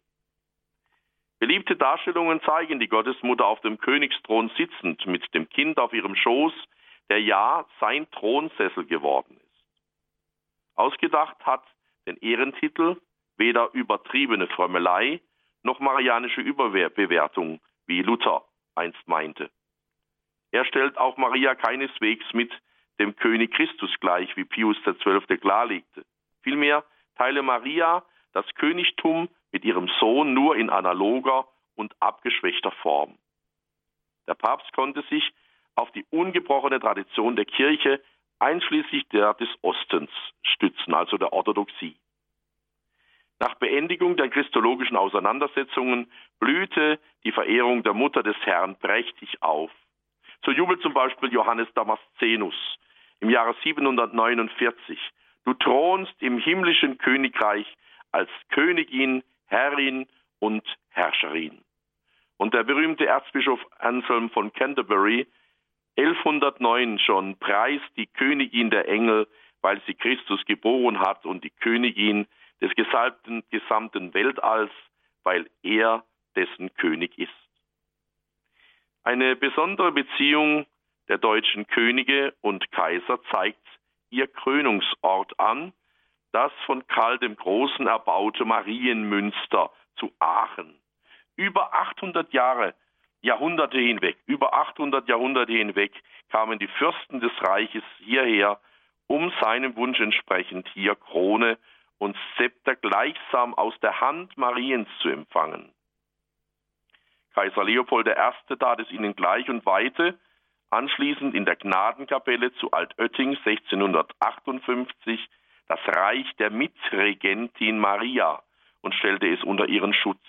Beliebte Darstellungen zeigen die Gottesmutter auf dem Königsthron sitzend mit dem Kind auf ihrem Schoß, der ja sein Thronsessel geworden ist. Ausgedacht hat den Ehrentitel weder übertriebene Frömmelei noch marianische Überbewertung, wie Luther einst meinte. Er stellt auch Maria keineswegs mit dem König Christus gleich, wie Pius XII. klarlegte. Vielmehr teile Maria das Königtum mit ihrem Sohn nur in analoger und abgeschwächter Form. Der Papst konnte sich auf die ungebrochene Tradition der Kirche einschließlich der des Ostens stützen, also der Orthodoxie. Nach Beendigung der christologischen Auseinandersetzungen blühte die Verehrung der Mutter des Herrn prächtig auf. So jubelt zum Beispiel Johannes Damascenus im Jahre 749. Du thronst im himmlischen Königreich als Königin, Herrin und Herrscherin. Und der berühmte Erzbischof Anselm von Canterbury 1109 schon preist die Königin der Engel, weil sie Christus geboren hat und die Königin des gesamten Weltalls, weil er dessen König ist. Eine besondere Beziehung der deutschen Könige und Kaiser zeigt ihr Krönungsort an, das von Karl dem Großen erbaute Marienmünster zu Aachen. Über 800 Jahre, Jahrhunderte hinweg, über 800 Jahrhunderte hinweg kamen die Fürsten des Reiches hierher, um seinem Wunsch entsprechend hier Krone und Zepter gleichsam aus der Hand Mariens zu empfangen. Kaiser Leopold I. tat es ihnen gleich und weihte anschließend in der Gnadenkapelle zu Altötting 1658 das Reich der Mitregentin Maria und stellte es unter ihren Schutz.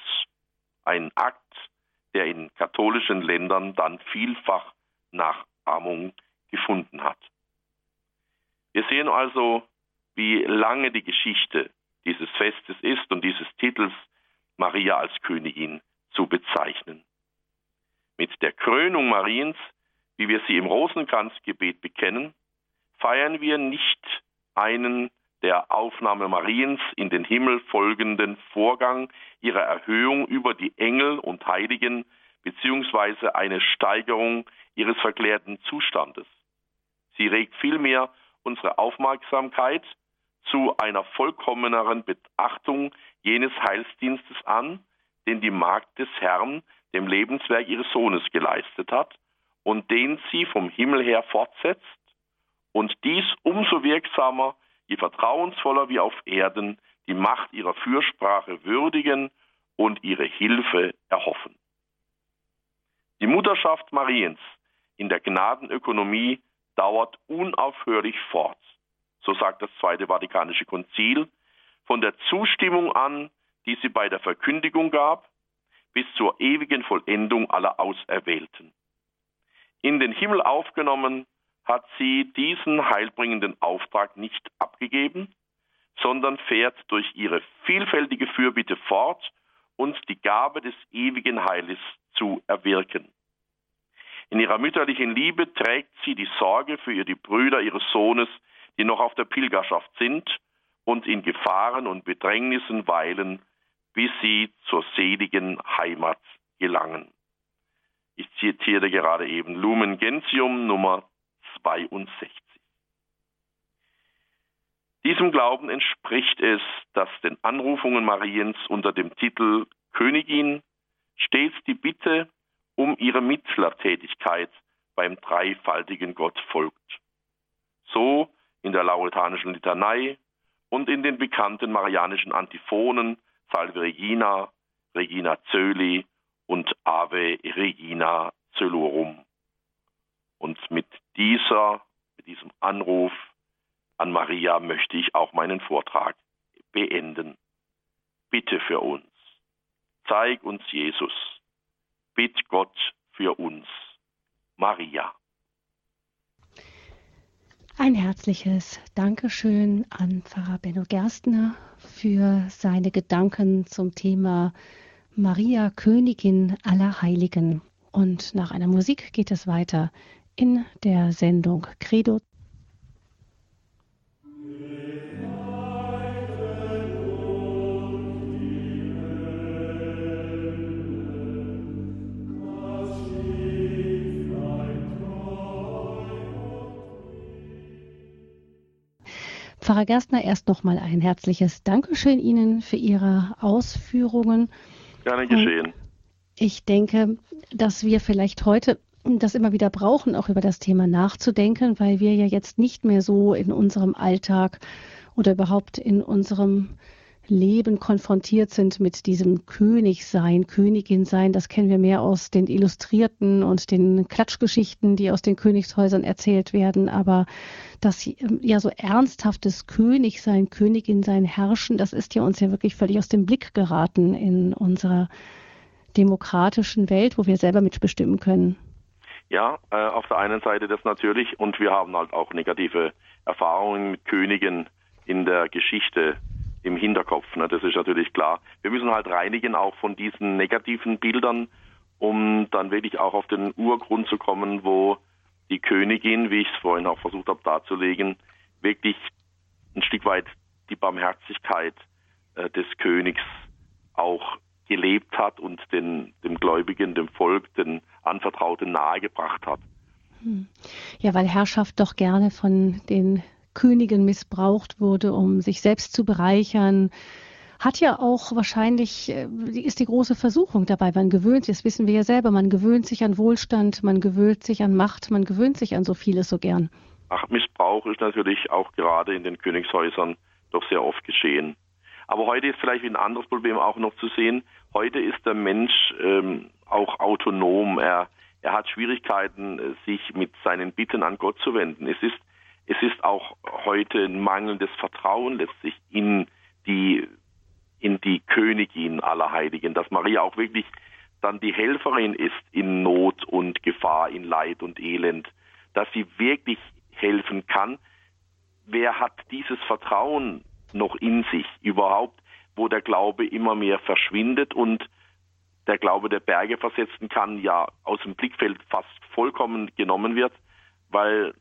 Ein Akt, der in katholischen Ländern dann vielfach Nachahmung gefunden hat. Wir sehen also, wie lange die Geschichte dieses Festes ist und dieses Titels Maria als Königin zu bezeichnen. Mit der Krönung Mariens, wie wir sie im Rosenkranzgebet bekennen, feiern wir nicht einen der Aufnahme Mariens in den Himmel folgenden Vorgang ihrer Erhöhung über die Engel und Heiligen beziehungsweise eine Steigerung ihres verklärten Zustandes. Sie regt vielmehr unsere Aufmerksamkeit zu einer vollkommeneren Beachtung jenes Heilsdienstes an, den die Magd des Herrn dem Lebenswerk ihres Sohnes geleistet hat und den sie vom Himmel her fortsetzt und dies umso wirksamer je vertrauensvoller wir auf Erden die Macht ihrer Fürsprache würdigen und ihre Hilfe erhoffen. Die Mutterschaft Mariens in der Gnadenökonomie dauert unaufhörlich fort, so sagt das Zweite Vatikanische Konzil, von der Zustimmung an, die sie bei der Verkündigung gab, bis zur ewigen Vollendung aller Auserwählten. In den Himmel aufgenommen hat sie diesen heilbringenden Auftrag nicht abgegeben, sondern fährt durch ihre vielfältige Fürbitte fort, uns die Gabe des ewigen Heiles zu erwirken. In ihrer mütterlichen Liebe trägt sie die Sorge für die Brüder ihres Sohnes, die noch auf der Pilgerschaft sind und in Gefahren und Bedrängnissen weilen, bis sie zur seligen Heimat gelangen. Ich zitiere gerade eben Lumen Gentium Nummer 62. Diesem Glauben entspricht es, dass den Anrufungen Mariens unter dem Titel Königin stets die Bitte um ihre Mittlertätigkeit beim dreifaltigen Gott folgt. So in der lauretanischen Litanei und in den bekannten marianischen Antiphonen Salve Regina, Regina Zöli und Ave Regina Zölorum. Und mit dieser, mit diesem Anruf an Maria möchte ich auch meinen Vortrag beenden. Bitte für uns. Zeig uns Jesus. Bitt Gott für uns. Maria. Ein herzliches Dankeschön an Pfarrer Benno Gerstner für seine Gedanken zum Thema Maria, Königin aller Heiligen. Und nach einer Musik geht es weiter in der Sendung Credo Pfarrer Gerstner, erst noch mal ein herzliches Dankeschön Ihnen für Ihre Ausführungen. Gerne geschehen. Ich denke, dass wir vielleicht heute das immer wieder brauchen, auch über das Thema nachzudenken, weil wir ja jetzt nicht mehr so in unserem Alltag oder überhaupt in unserem Leben konfrontiert sind mit diesem Königsein, Königin sein. Das kennen wir mehr aus den Illustrierten und den Klatschgeschichten, die aus den Königshäusern erzählt werden. Aber das ähm, ja so ernsthaftes Königsein, Königin sein, Herrschen, das ist ja uns ja wirklich völlig aus dem Blick geraten in unserer demokratischen Welt, wo wir selber mitbestimmen können. Ja, äh, auf der einen Seite das natürlich und wir haben halt auch negative Erfahrungen mit Königen in der Geschichte im Hinterkopf. Ne? Das ist natürlich klar. Wir müssen halt reinigen auch von diesen negativen Bildern, um dann wirklich auch auf den Urgrund zu kommen, wo die Königin, wie ich es vorhin auch versucht habe darzulegen, wirklich ein Stück weit die Barmherzigkeit äh, des Königs auch gelebt hat und den, dem Gläubigen, dem Volk, den Anvertrauten nahegebracht hat. Hm. Ja, weil Herrschaft doch gerne von den Königin missbraucht wurde, um sich selbst zu bereichern, hat ja auch wahrscheinlich, äh, ist die große Versuchung dabei. Man gewöhnt sich, das wissen wir ja selber, man gewöhnt sich an Wohlstand, man gewöhnt sich an Macht, man gewöhnt sich an so vieles so gern. Ach, Missbrauch ist natürlich auch gerade in den Königshäusern doch sehr oft geschehen. Aber heute ist vielleicht ein anderes Problem auch noch zu sehen. Heute ist der Mensch ähm, auch autonom. Er, er hat Schwierigkeiten, sich mit seinen Bitten an Gott zu wenden. Es ist es ist auch heute ein mangelndes Vertrauen letztlich in die, in die Königin aller Heiligen, dass Maria auch wirklich dann die Helferin ist in Not und Gefahr, in Leid und Elend, dass sie wirklich helfen kann. Wer hat dieses Vertrauen noch in sich überhaupt, wo der Glaube immer mehr verschwindet und der Glaube der Berge versetzen kann, ja aus dem Blickfeld fast vollkommen genommen wird, weil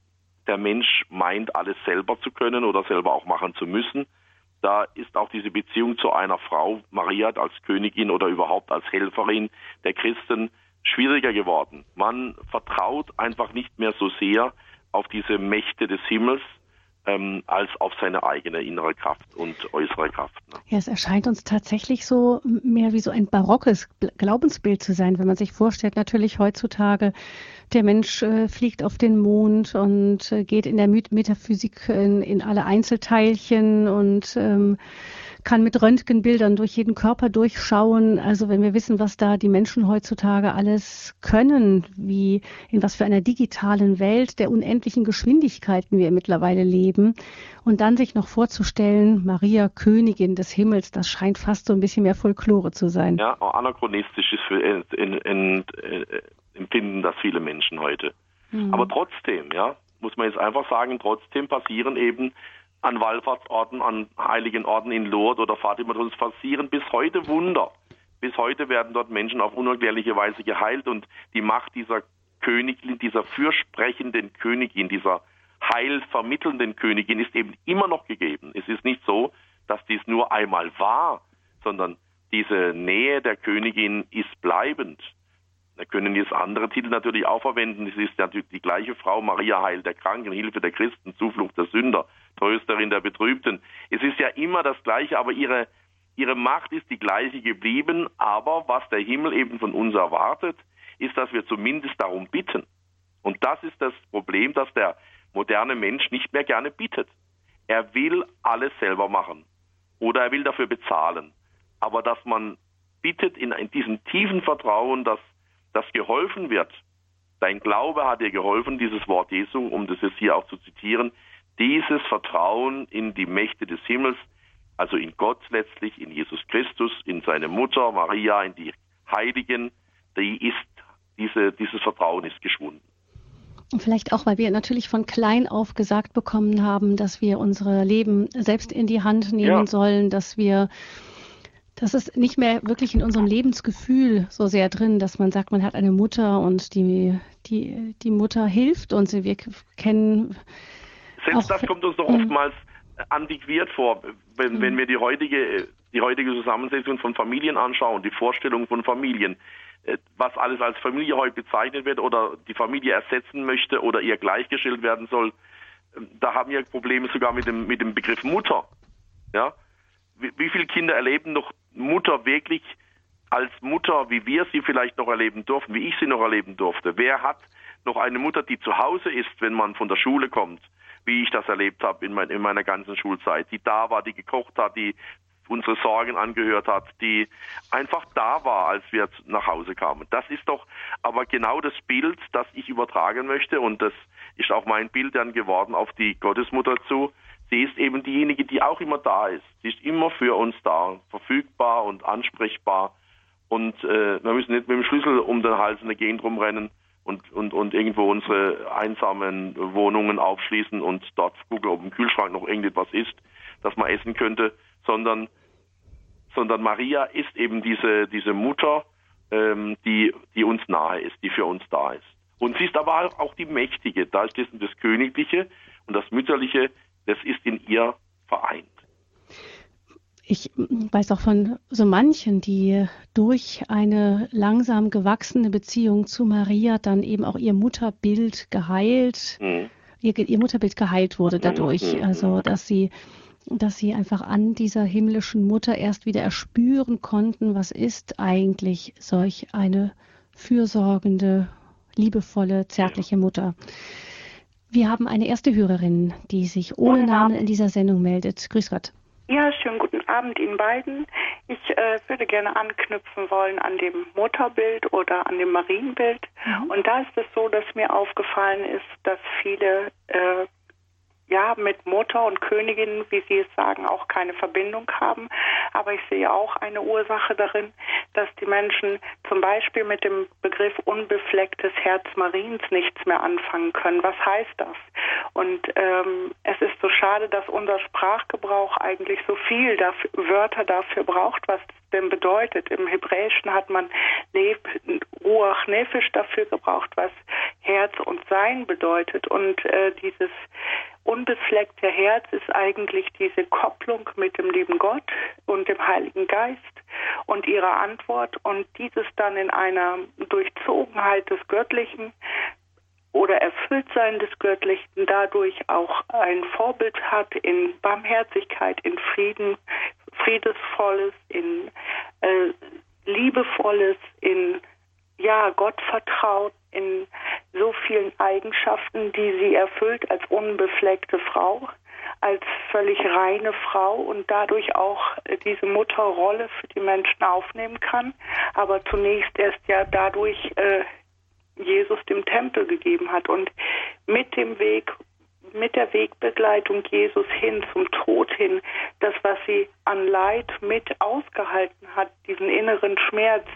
der Mensch meint, alles selber zu können oder selber auch machen zu müssen. Da ist auch diese Beziehung zu einer Frau, Maria als Königin oder überhaupt als Helferin der Christen, schwieriger geworden. Man vertraut einfach nicht mehr so sehr auf diese Mächte des Himmels, ähm, als auf seine eigene innere Kraft und äußere Kraft. Ne? Ja, es erscheint uns tatsächlich so mehr wie so ein barockes Glaubensbild zu sein, wenn man sich vorstellt, natürlich heutzutage der Mensch äh, fliegt auf den Mond und äh, geht in der Metaphysik in, in alle Einzelteilchen und ähm, kann mit Röntgenbildern durch jeden Körper durchschauen. Also wenn wir wissen, was da die Menschen heutzutage alles können, wie in was für einer digitalen Welt der unendlichen Geschwindigkeiten wir mittlerweile leben und dann sich noch vorzustellen, Maria Königin des Himmels, das scheint fast so ein bisschen mehr Folklore zu sein. Ja, anachronistisch ist für, in, in, in, empfinden das viele Menschen heute. Mhm. Aber trotzdem, ja, muss man jetzt einfach sagen, trotzdem passieren eben an Wallfahrtsorten, an heiligen Orten in Lourdes oder Fatima, uns passieren bis heute Wunder. Bis heute werden dort Menschen auf unerklärliche Weise geheilt und die Macht dieser Königin, dieser fürsprechenden Königin, dieser heilvermittelnden Königin ist eben immer noch gegeben. Es ist nicht so, dass dies nur einmal war, sondern diese Nähe der Königin ist bleibend. Wir können jetzt andere Titel natürlich auch verwenden. Es ist natürlich die gleiche Frau, Maria Heil der Kranken, Hilfe der Christen, Zuflucht der Sünder, Trösterin der Betrübten. Es ist ja immer das Gleiche, aber ihre, ihre Macht ist die gleiche geblieben. Aber was der Himmel eben von uns erwartet, ist, dass wir zumindest darum bitten. Und das ist das Problem, dass der moderne Mensch nicht mehr gerne bittet. Er will alles selber machen oder er will dafür bezahlen. Aber dass man bittet in, in diesem tiefen Vertrauen, dass das geholfen wird. Dein Glaube hat dir geholfen, dieses Wort Jesu, um das jetzt hier auch zu zitieren. Dieses Vertrauen in die Mächte des Himmels, also in Gott letztlich, in Jesus Christus, in seine Mutter Maria, in die Heiligen, die ist, diese, dieses Vertrauen ist geschwunden. Vielleicht auch, weil wir natürlich von klein auf gesagt bekommen haben, dass wir unsere Leben selbst in die Hand nehmen ja. sollen, dass wir das ist nicht mehr wirklich in unserem Lebensgefühl so sehr drin, dass man sagt, man hat eine Mutter und die, die, die Mutter hilft uns. Wir kennen. Selbst das kommt uns doch oftmals antiquiert vor, wenn, mhm. wenn wir die heutige, die heutige Zusammensetzung von Familien anschauen, die Vorstellung von Familien, äh, was alles als Familie heute bezeichnet wird oder die Familie ersetzen möchte oder ihr gleichgestellt werden soll. Ähm, da haben wir Probleme sogar mit dem, mit dem Begriff Mutter. Ja, wie, wie viele Kinder erleben noch Mutter wirklich als Mutter, wie wir sie vielleicht noch erleben durften, wie ich sie noch erleben durfte? Wer hat noch eine Mutter, die zu Hause ist, wenn man von der Schule kommt, wie ich das erlebt habe in, mein, in meiner ganzen Schulzeit, die da war, die gekocht hat, die unsere Sorgen angehört hat, die einfach da war, als wir nach Hause kamen. Das ist doch aber genau das Bild, das ich übertragen möchte und das ist auch mein Bild dann geworden auf die Gottesmutter zu, sie ist eben diejenige, die auch immer da ist. Sie ist immer für uns da, verfügbar und ansprechbar. Und äh, wir müssen nicht mit dem Schlüssel um den Hals in der Gegend rumrennen und, und, und irgendwo unsere einsamen Wohnungen aufschließen und dort gucken, ob im Kühlschrank noch irgendetwas ist, das man essen könnte, sondern, sondern Maria ist eben diese, diese Mutter, ähm, die, die uns nahe ist, die für uns da ist. Und sie ist aber auch die Mächtige, da ist das, das Königliche und das Mütterliche das ist in ihr vereint. Ich weiß auch von so manchen, die durch eine langsam gewachsene Beziehung zu Maria dann eben auch ihr Mutterbild geheilt, mhm. ihr, ihr, Mutterbild geheilt wurde dadurch. Mhm. Also, dass sie, dass sie einfach an dieser himmlischen Mutter erst wieder erspüren konnten, was ist eigentlich solch eine fürsorgende, liebevolle, zärtliche Mutter. Wir haben eine erste Hörerin, die sich ohne Namen in dieser Sendung meldet. Grüß Gott. Ja, schönen guten Abend Ihnen beiden. Ich äh, würde gerne anknüpfen wollen an dem Mutterbild oder an dem Marienbild. Mhm. Und da ist es so, dass mir aufgefallen ist, dass viele äh, ja, mit Mutter und Königin, wie Sie es sagen, auch keine Verbindung haben. Aber ich sehe auch eine Ursache darin, dass die Menschen zum Beispiel mit dem Begriff unbeflecktes Herz Mariens nichts mehr anfangen können. Was heißt das? Und ähm, es ist so schade, dass unser Sprachgebrauch eigentlich so viel dafür, Wörter dafür braucht, was denn bedeutet. Im Hebräischen hat man Ruach Nefisch dafür gebraucht, was Herz und Sein bedeutet. Und äh, dieses unbefleckte Herz ist eigentlich diese Kopplung mit dem lieben Gott und dem Heiligen Geist und ihrer Antwort und dieses dann in einer Durchzogenheit des Göttlichen oder Erfülltsein des Göttlichen dadurch auch ein Vorbild hat in Barmherzigkeit, in Frieden, Friedesvolles, in äh, Liebevolles, in ja, Gott vertraut in so vielen Eigenschaften, die sie erfüllt als unbefleckte Frau, als völlig reine Frau und dadurch auch diese Mutterrolle für die Menschen aufnehmen kann, aber zunächst erst ja dadurch äh, Jesus dem Tempel gegeben hat und mit dem Weg mit der Wegbegleitung Jesus hin zum Tod hin, das, was sie an Leid mit ausgehalten hat, diesen inneren Schmerz,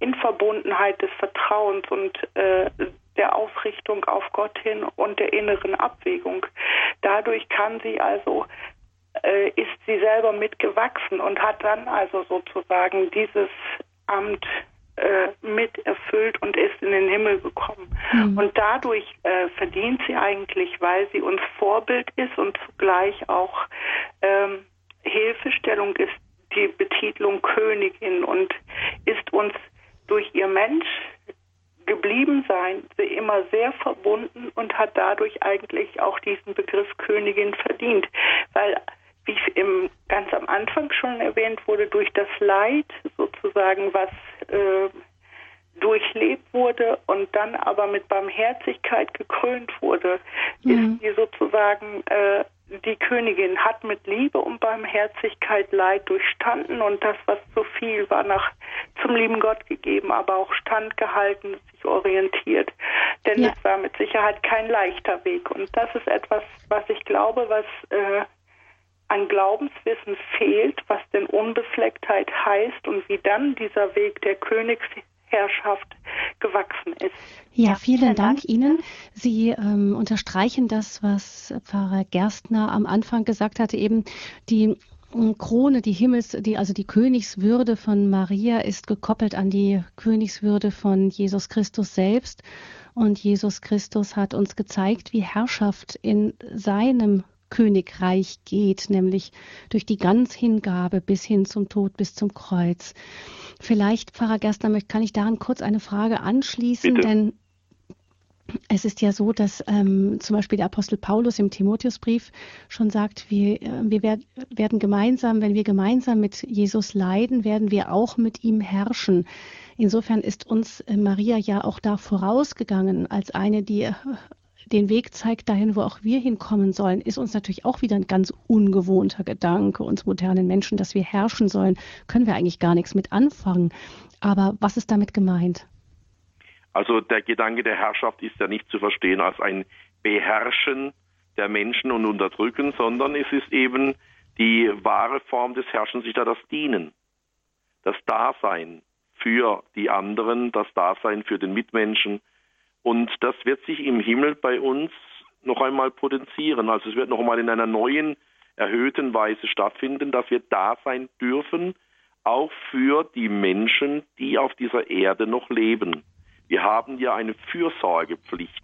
in Verbundenheit des Vertrauens und äh, der Ausrichtung auf Gott hin und der inneren Abwägung. Dadurch kann sie also äh, ist sie selber mitgewachsen und hat dann also sozusagen dieses Amt äh, mit erfüllt und ist in den Himmel gekommen. Mhm. Und dadurch äh, verdient sie eigentlich, weil sie uns Vorbild ist und zugleich auch ähm, Hilfestellung ist, die Betitlung Königin und ist uns durch ihr Mensch geblieben sein, sie immer sehr verbunden und hat dadurch eigentlich auch diesen Begriff Königin verdient, weil wie im, ganz am Anfang schon erwähnt wurde, durch das Leid sozusagen, was äh, durchlebt wurde und dann aber mit Barmherzigkeit gekrönt wurde, mhm. ist sie sozusagen äh, die Königin, hat mit Liebe und Barmherzigkeit Leid durchstanden und das, was zu viel war, nach zum lieben Gott gegeben, aber auch standgehalten, sich orientiert. Denn ja. es war mit Sicherheit kein leichter Weg. Und das ist etwas, was ich glaube, was äh, an Glaubenswissen fehlt, was denn Unbeflecktheit heißt und wie dann dieser Weg der Königsherrschaft gewachsen ist. Ja, vielen Dank Ihnen. Sie ähm, unterstreichen das, was Pfarrer Gerstner am Anfang gesagt hatte, eben die ähm, Krone, die Himmels, die, also die Königswürde von Maria ist gekoppelt an die Königswürde von Jesus Christus selbst. Und Jesus Christus hat uns gezeigt, wie Herrschaft in seinem Königreich geht, nämlich durch die Ganzhingabe bis hin zum Tod, bis zum Kreuz. Vielleicht, Pfarrer Gerstner, kann ich daran kurz eine Frage anschließen, Bitte. denn es ist ja so, dass ähm, zum Beispiel der Apostel Paulus im Timotheusbrief schon sagt, wir, äh, wir werd, werden gemeinsam, wenn wir gemeinsam mit Jesus leiden, werden wir auch mit ihm herrschen. Insofern ist uns äh, Maria ja auch da vorausgegangen als eine, die äh, den Weg zeigt dahin, wo auch wir hinkommen sollen, ist uns natürlich auch wieder ein ganz ungewohnter Gedanke, uns modernen Menschen, dass wir herrschen sollen, können wir eigentlich gar nichts mit anfangen. Aber was ist damit gemeint? Also der Gedanke der Herrschaft ist ja nicht zu verstehen als ein Beherrschen der Menschen und Unterdrücken, sondern es ist eben die wahre Form des Herrschens, sich da das Dienen, das Dasein für die anderen, das Dasein für den Mitmenschen, und das wird sich im Himmel bei uns noch einmal potenzieren. Also es wird noch einmal in einer neuen, erhöhten Weise stattfinden, dass wir da sein dürfen, auch für die Menschen, die auf dieser Erde noch leben. Wir haben ja eine Fürsorgepflicht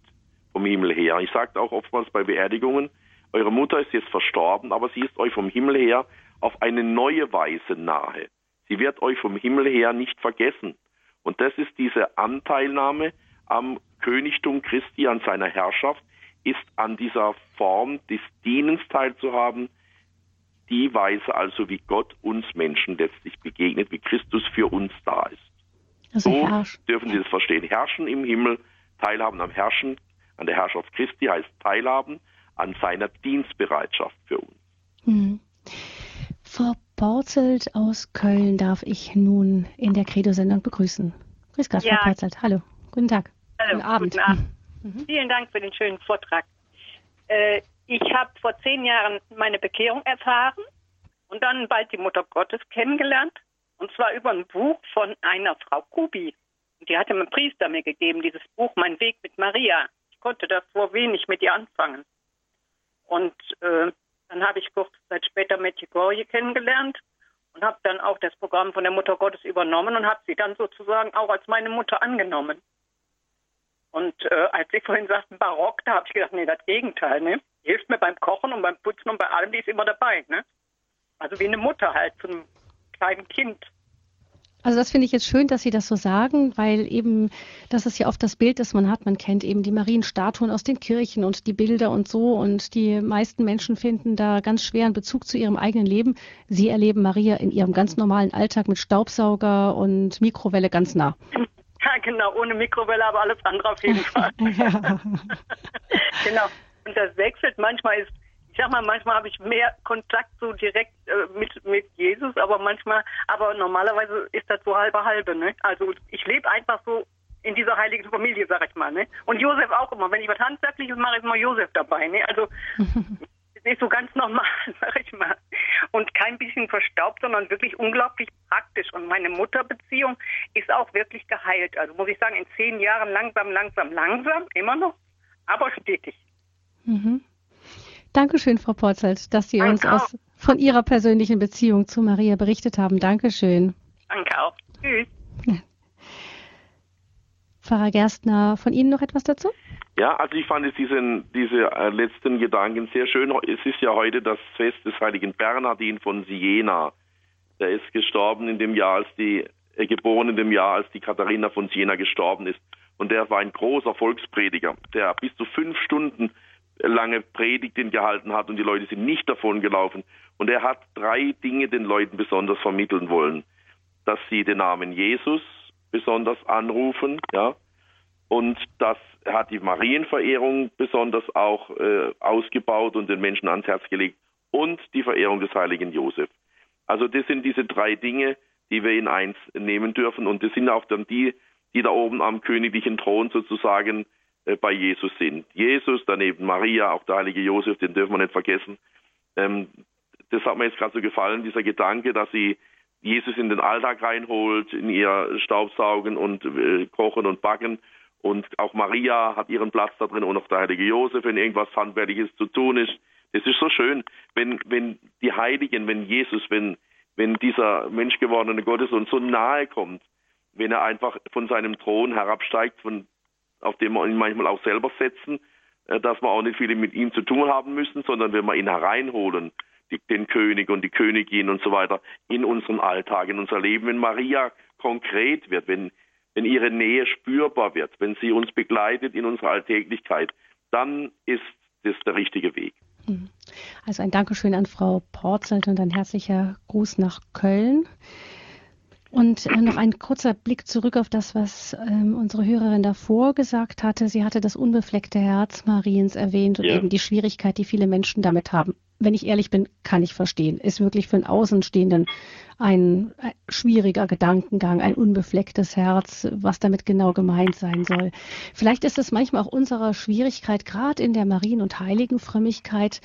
vom Himmel her. Ich sage auch oftmals bei Beerdigungen, eure Mutter ist jetzt verstorben, aber sie ist euch vom Himmel her auf eine neue Weise nahe. Sie wird euch vom Himmel her nicht vergessen. Und das ist diese Anteilnahme am Königtum Christi, an seiner Herrschaft, ist an dieser Form des Dienens teilzuhaben, die Weise also, wie Gott uns Menschen letztlich begegnet, wie Christus für uns da ist. Also so herrsch. dürfen Sie das verstehen. Herrschen im Himmel, teilhaben am Herrschen, an der Herrschaft Christi heißt teilhaben an seiner Dienstbereitschaft für uns. Hm. Frau Borzelt aus Köln darf ich nun in der Credo-Sendung begrüßen. Grüß Gott, ja. Frau Borzelt. Hallo, guten Tag. Hallo, guten Abend. Guten Abend. Mhm. Vielen Dank für den schönen Vortrag. Äh, ich habe vor zehn Jahren meine Bekehrung erfahren und dann bald die Mutter Gottes kennengelernt. Und zwar über ein Buch von einer Frau Kubi. Die hatte mein Priester mir gegeben, dieses Buch Mein Weg mit Maria. Ich konnte davor wenig mit ihr anfangen. Und äh, dann habe ich kurz Zeit später Medjugorje kennengelernt und habe dann auch das Programm von der Mutter Gottes übernommen und habe sie dann sozusagen auch als meine Mutter angenommen. Und äh, als Sie vorhin sagten Barock, da habe ich gedacht, nee, das Gegenteil, ne? Hilft mir beim Kochen und beim Putzen und bei allem, die ist immer dabei, ne? Also wie eine Mutter halt zu einem kleinen Kind. Also das finde ich jetzt schön, dass Sie das so sagen, weil eben das ist ja oft das Bild, das man hat. Man kennt eben die Marienstatuen aus den Kirchen und die Bilder und so. Und die meisten Menschen finden da ganz schweren Bezug zu ihrem eigenen Leben. Sie erleben Maria in ihrem ganz normalen Alltag mit Staubsauger und Mikrowelle ganz nah. <laughs> Ja, genau, ohne Mikrowelle, aber alles andere auf jeden Fall. <laughs> <laughs> genau. Und das wechselt. Manchmal ist, ich sag mal, manchmal habe ich mehr Kontakt so direkt äh, mit, mit Jesus, aber manchmal, aber normalerweise ist das so halbe halbe, ne? Also ich lebe einfach so in dieser heiligen Familie, sag ich mal, ne? Und Josef auch immer. Wenn ich was Handwerkliches mache, ist immer Josef dabei, ne? Also <laughs> ist so ganz normal, <laughs> sag ich mal. Und kein bisschen verstaubt, sondern wirklich unglaublich praktisch. Und meine Mutterbeziehung ist auch wirklich geheilt. Also muss ich sagen, in zehn Jahren langsam, langsam, langsam, immer noch, aber stetig. Mhm. Dankeschön, Frau Porzelt, dass Sie Danke uns aus, von Ihrer persönlichen Beziehung zu Maria berichtet haben. Dankeschön. Danke auch. Tschüss. Pfarrer Gerstner, von Ihnen noch etwas dazu? Ja, also ich fand diesen, diese äh, letzten Gedanken sehr schön. Es ist ja heute das Fest des heiligen Bernhardin von Siena. Der ist gestorben in dem Jahr, als die, äh, geboren in dem Jahr, als die Katharina von Siena gestorben ist. und der war ein großer Volksprediger, der bis zu fünf Stunden lange Predigten gehalten hat und die Leute sind nicht davon gelaufen. Und er hat drei Dinge den Leuten besonders vermitteln wollen. Dass sie den Namen Jesus besonders anrufen, ja, und das hat die Marienverehrung besonders auch äh, ausgebaut und den Menschen ans Herz gelegt und die Verehrung des heiligen Josef. Also das sind diese drei Dinge, die wir in eins nehmen dürfen und das sind auch dann die, die da oben am königlichen Thron sozusagen äh, bei Jesus sind. Jesus, daneben Maria, auch der heilige Josef, den dürfen wir nicht vergessen. Ähm, das hat mir jetzt gerade so gefallen, dieser Gedanke, dass sie Jesus in den Alltag reinholt, in ihr Staubsaugen und äh, Kochen und Backen und auch Maria hat ihren Platz da drin und auch der heilige Josef, wenn irgendwas Handwerkliches zu tun ist. Es ist so schön, wenn, wenn die Heiligen, wenn Jesus, wenn, wenn dieser menschgewordene Gottessohn so nahe kommt, wenn er einfach von seinem Thron herabsteigt, von, auf dem wir ihn manchmal auch selber setzen, äh, dass wir auch nicht viele mit ihm zu tun haben müssen, sondern wenn wir ihn hereinholen, den König und die Königin und so weiter, in unseren Alltag, in unser Leben, wenn Maria konkret wird, wenn wenn ihre Nähe spürbar wird, wenn sie uns begleitet in unserer Alltäglichkeit, dann ist das der richtige Weg. Mhm. Also ein Dankeschön an Frau Porzelt und ein herzlicher Gruß nach Köln. Und äh, noch ein kurzer Blick zurück auf das, was ähm, unsere Hörerin davor gesagt hatte. Sie hatte das unbefleckte Herz Mariens erwähnt und ja. eben die Schwierigkeit, die viele Menschen damit haben. Wenn ich ehrlich bin, kann ich verstehen. Ist wirklich für einen Außenstehenden ein, ein schwieriger Gedankengang, ein unbeflecktes Herz, was damit genau gemeint sein soll. Vielleicht ist es manchmal auch unsere Schwierigkeit, gerade in der Marien- und Heiligenfrömmigkeit,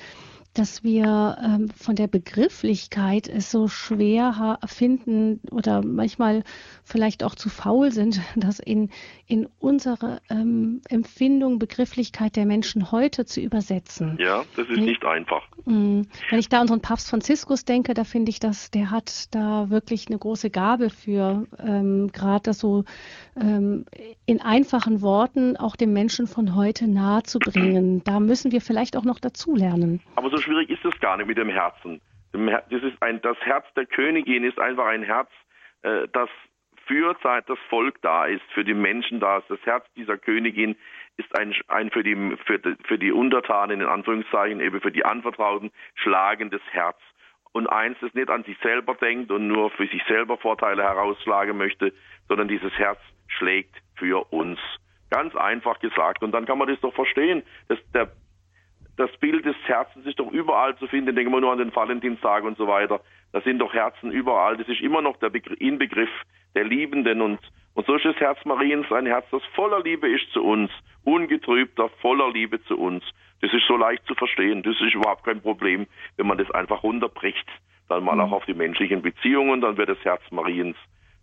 dass wir ähm, von der Begrifflichkeit es so schwer finden oder manchmal vielleicht auch zu faul sind, <laughs> das in, in unsere ähm, Empfindung, Begrifflichkeit der Menschen heute zu übersetzen. Ja, das ist nicht einfach. Mm, wenn ich da unseren Papst Franziskus denke, da finde ich, dass der hat da wirklich eine große Gabe für, ähm, gerade das so ähm, in einfachen Worten auch dem Menschen von heute nahe zu bringen. Da müssen wir vielleicht auch noch dazulernen. Aber so schwierig ist es gar nicht mit dem Herzen. Das, ist ein, das Herz der Königin ist einfach ein Herz, äh, das für das Volk da ist, für die Menschen da ist. Das Herz dieser Königin ist ein, ein für, die, für, die, für die Untertanen, in Anführungszeichen, eben für die Anvertrauten, schlagendes Herz. Und eins, das nicht an sich selber denkt und nur für sich selber Vorteile herausschlagen möchte, sondern dieses Herz schlägt für uns. Ganz einfach gesagt. Und dann kann man das doch verstehen. dass der, das Bild des Herzens ist doch überall zu finden. Denken wir nur an den Valentinstag und so weiter. Da sind doch Herzen überall. Das ist immer noch der Inbegriff der Liebenden. Und, und so ist das Herz Mariens ein Herz, das voller Liebe ist zu uns. Ungetrübter, voller Liebe zu uns. Das ist so leicht zu verstehen. Das ist überhaupt kein Problem, wenn man das einfach runterbricht. Dann mal mhm. auch auf die menschlichen Beziehungen. Dann wird das Herz Mariens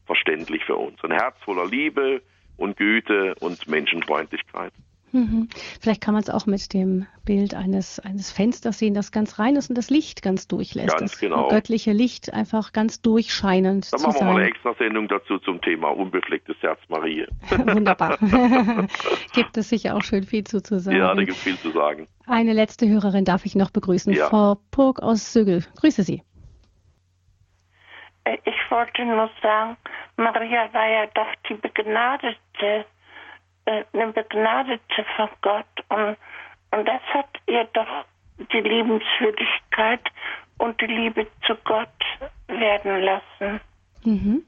verständlich für uns. Ein Herz voller Liebe und Güte und Menschenfreundlichkeit. Mhm. Vielleicht kann man es auch mit dem Bild eines, eines Fensters sehen, das ganz rein ist und das Licht ganz durchlässt. Ganz das genau. göttliche Licht einfach ganz durchscheinend Dann machen wir mal eine extra Sendung dazu zum Thema unbeflecktes Herz Marie. <laughs> Wunderbar. <laughs> gibt es sicher auch schön viel zu, zu sagen. Ja, da gibt es viel zu sagen. Eine letzte Hörerin darf ich noch begrüßen, ja. Frau Purg aus Sögel. Grüße Sie. Äh, ich wollte nur sagen, Maria war ja doch die Begnadete eine Begnadete von Gott und, und das hat ihr doch die Liebenswürdigkeit und die Liebe zu Gott werden lassen. Mhm.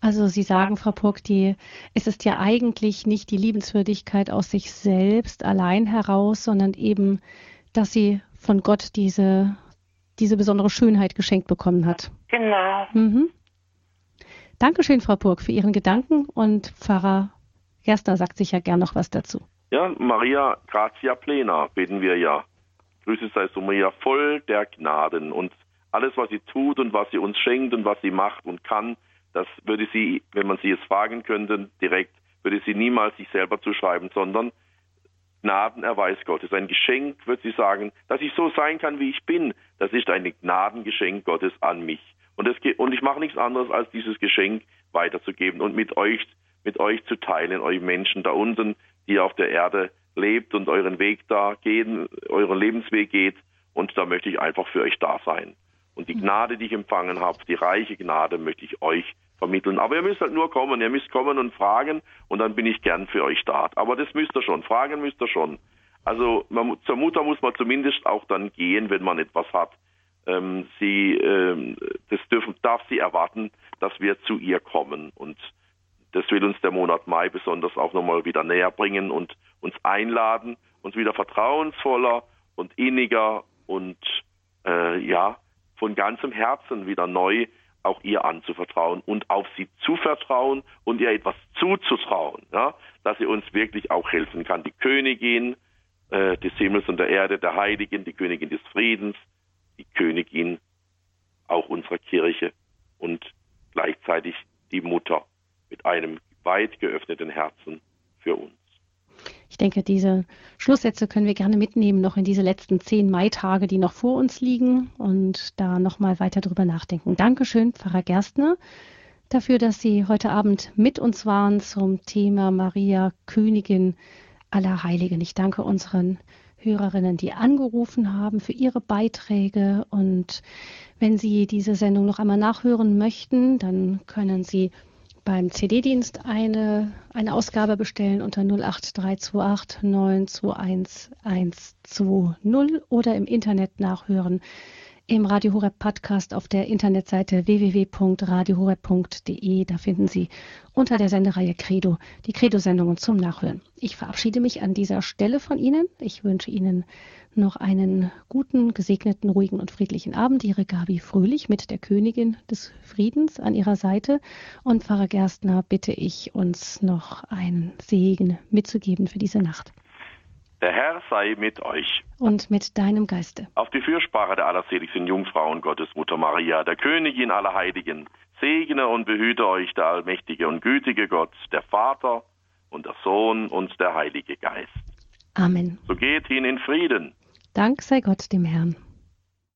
Also Sie sagen, Frau Purk, die, es ist ja eigentlich nicht die Liebenswürdigkeit aus sich selbst allein heraus, sondern eben, dass sie von Gott diese, diese besondere Schönheit geschenkt bekommen hat. Genau. Mhm. Dankeschön, Frau Purk, für Ihren Gedanken und Pfarrer Gerstner sagt sicher gern noch was dazu. Ja, Maria Gratia Plena beten wir ja. Grüße sei so Maria voll der Gnaden und alles, was sie tut und was sie uns schenkt und was sie macht und kann, das würde sie, wenn man sie jetzt fragen könnte, direkt, würde sie niemals sich selber zuschreiben, sondern Gnadenerweis Gottes. Ein Geschenk, wird sie sagen, dass ich so sein kann, wie ich bin. Das ist ein Gnadengeschenk Gottes an mich. Und, das, und ich mache nichts anderes, als dieses Geschenk weiterzugeben und mit euch mit euch zu teilen, euch Menschen da unten, die auf der Erde lebt und euren Weg da gehen, euren Lebensweg geht. Und da möchte ich einfach für euch da sein. Und die mhm. Gnade, die ich empfangen habe, die reiche Gnade, möchte ich euch vermitteln. Aber ihr müsst halt nur kommen, ihr müsst kommen und fragen und dann bin ich gern für euch da. Aber das müsst ihr schon, fragen müsst ihr schon. Also man, zur Mutter muss man zumindest auch dann gehen, wenn man etwas hat. Ähm, sie, ähm, das dürfen, darf sie erwarten, dass wir zu ihr kommen und das will uns der Monat Mai besonders auch nochmal wieder näher bringen und uns einladen, uns wieder vertrauensvoller und inniger und äh, ja von ganzem Herzen wieder neu auch ihr anzuvertrauen und auf sie zu vertrauen und ihr etwas zuzutrauen, ja, dass sie uns wirklich auch helfen kann. Die Königin äh, des Himmels und der Erde, der Heiligen, die Königin des Friedens, die Königin auch unserer Kirche und gleichzeitig die Mutter mit einem weit geöffneten Herzen für uns. Ich denke, diese Schlusssätze können wir gerne mitnehmen, noch in diese letzten zehn Maitage, die noch vor uns liegen und da nochmal weiter drüber nachdenken. Dankeschön, Pfarrer Gerstner, dafür, dass Sie heute Abend mit uns waren zum Thema Maria, Königin aller Heiligen. Ich danke unseren Hörerinnen, die angerufen haben, für ihre Beiträge. Und wenn Sie diese Sendung noch einmal nachhören möchten, dann können Sie beim CD-Dienst eine, eine Ausgabe bestellen unter 08328 921 120 oder im Internet nachhören im Radio Horeb Podcast auf der Internetseite www.radiohoreb.de. Da finden Sie unter der Sendereihe Credo die Credo-Sendungen zum Nachhören. Ich verabschiede mich an dieser Stelle von Ihnen. Ich wünsche Ihnen noch einen guten, gesegneten, ruhigen und friedlichen Abend. Ihre Gabi Fröhlich mit der Königin des Friedens an ihrer Seite. Und Pfarrer Gerstner bitte ich, uns noch einen Segen mitzugeben für diese Nacht. Der Herr sei mit euch. Und mit deinem Geiste. Auf die Fürsprache der allerseligsten Jungfrau und Gottesmutter Maria, der Königin aller Heiligen, segne und behüte euch der allmächtige und gütige Gott, der Vater und der Sohn und der Heilige Geist. Amen. So geht hin in Frieden. Dank sei Gott dem Herrn.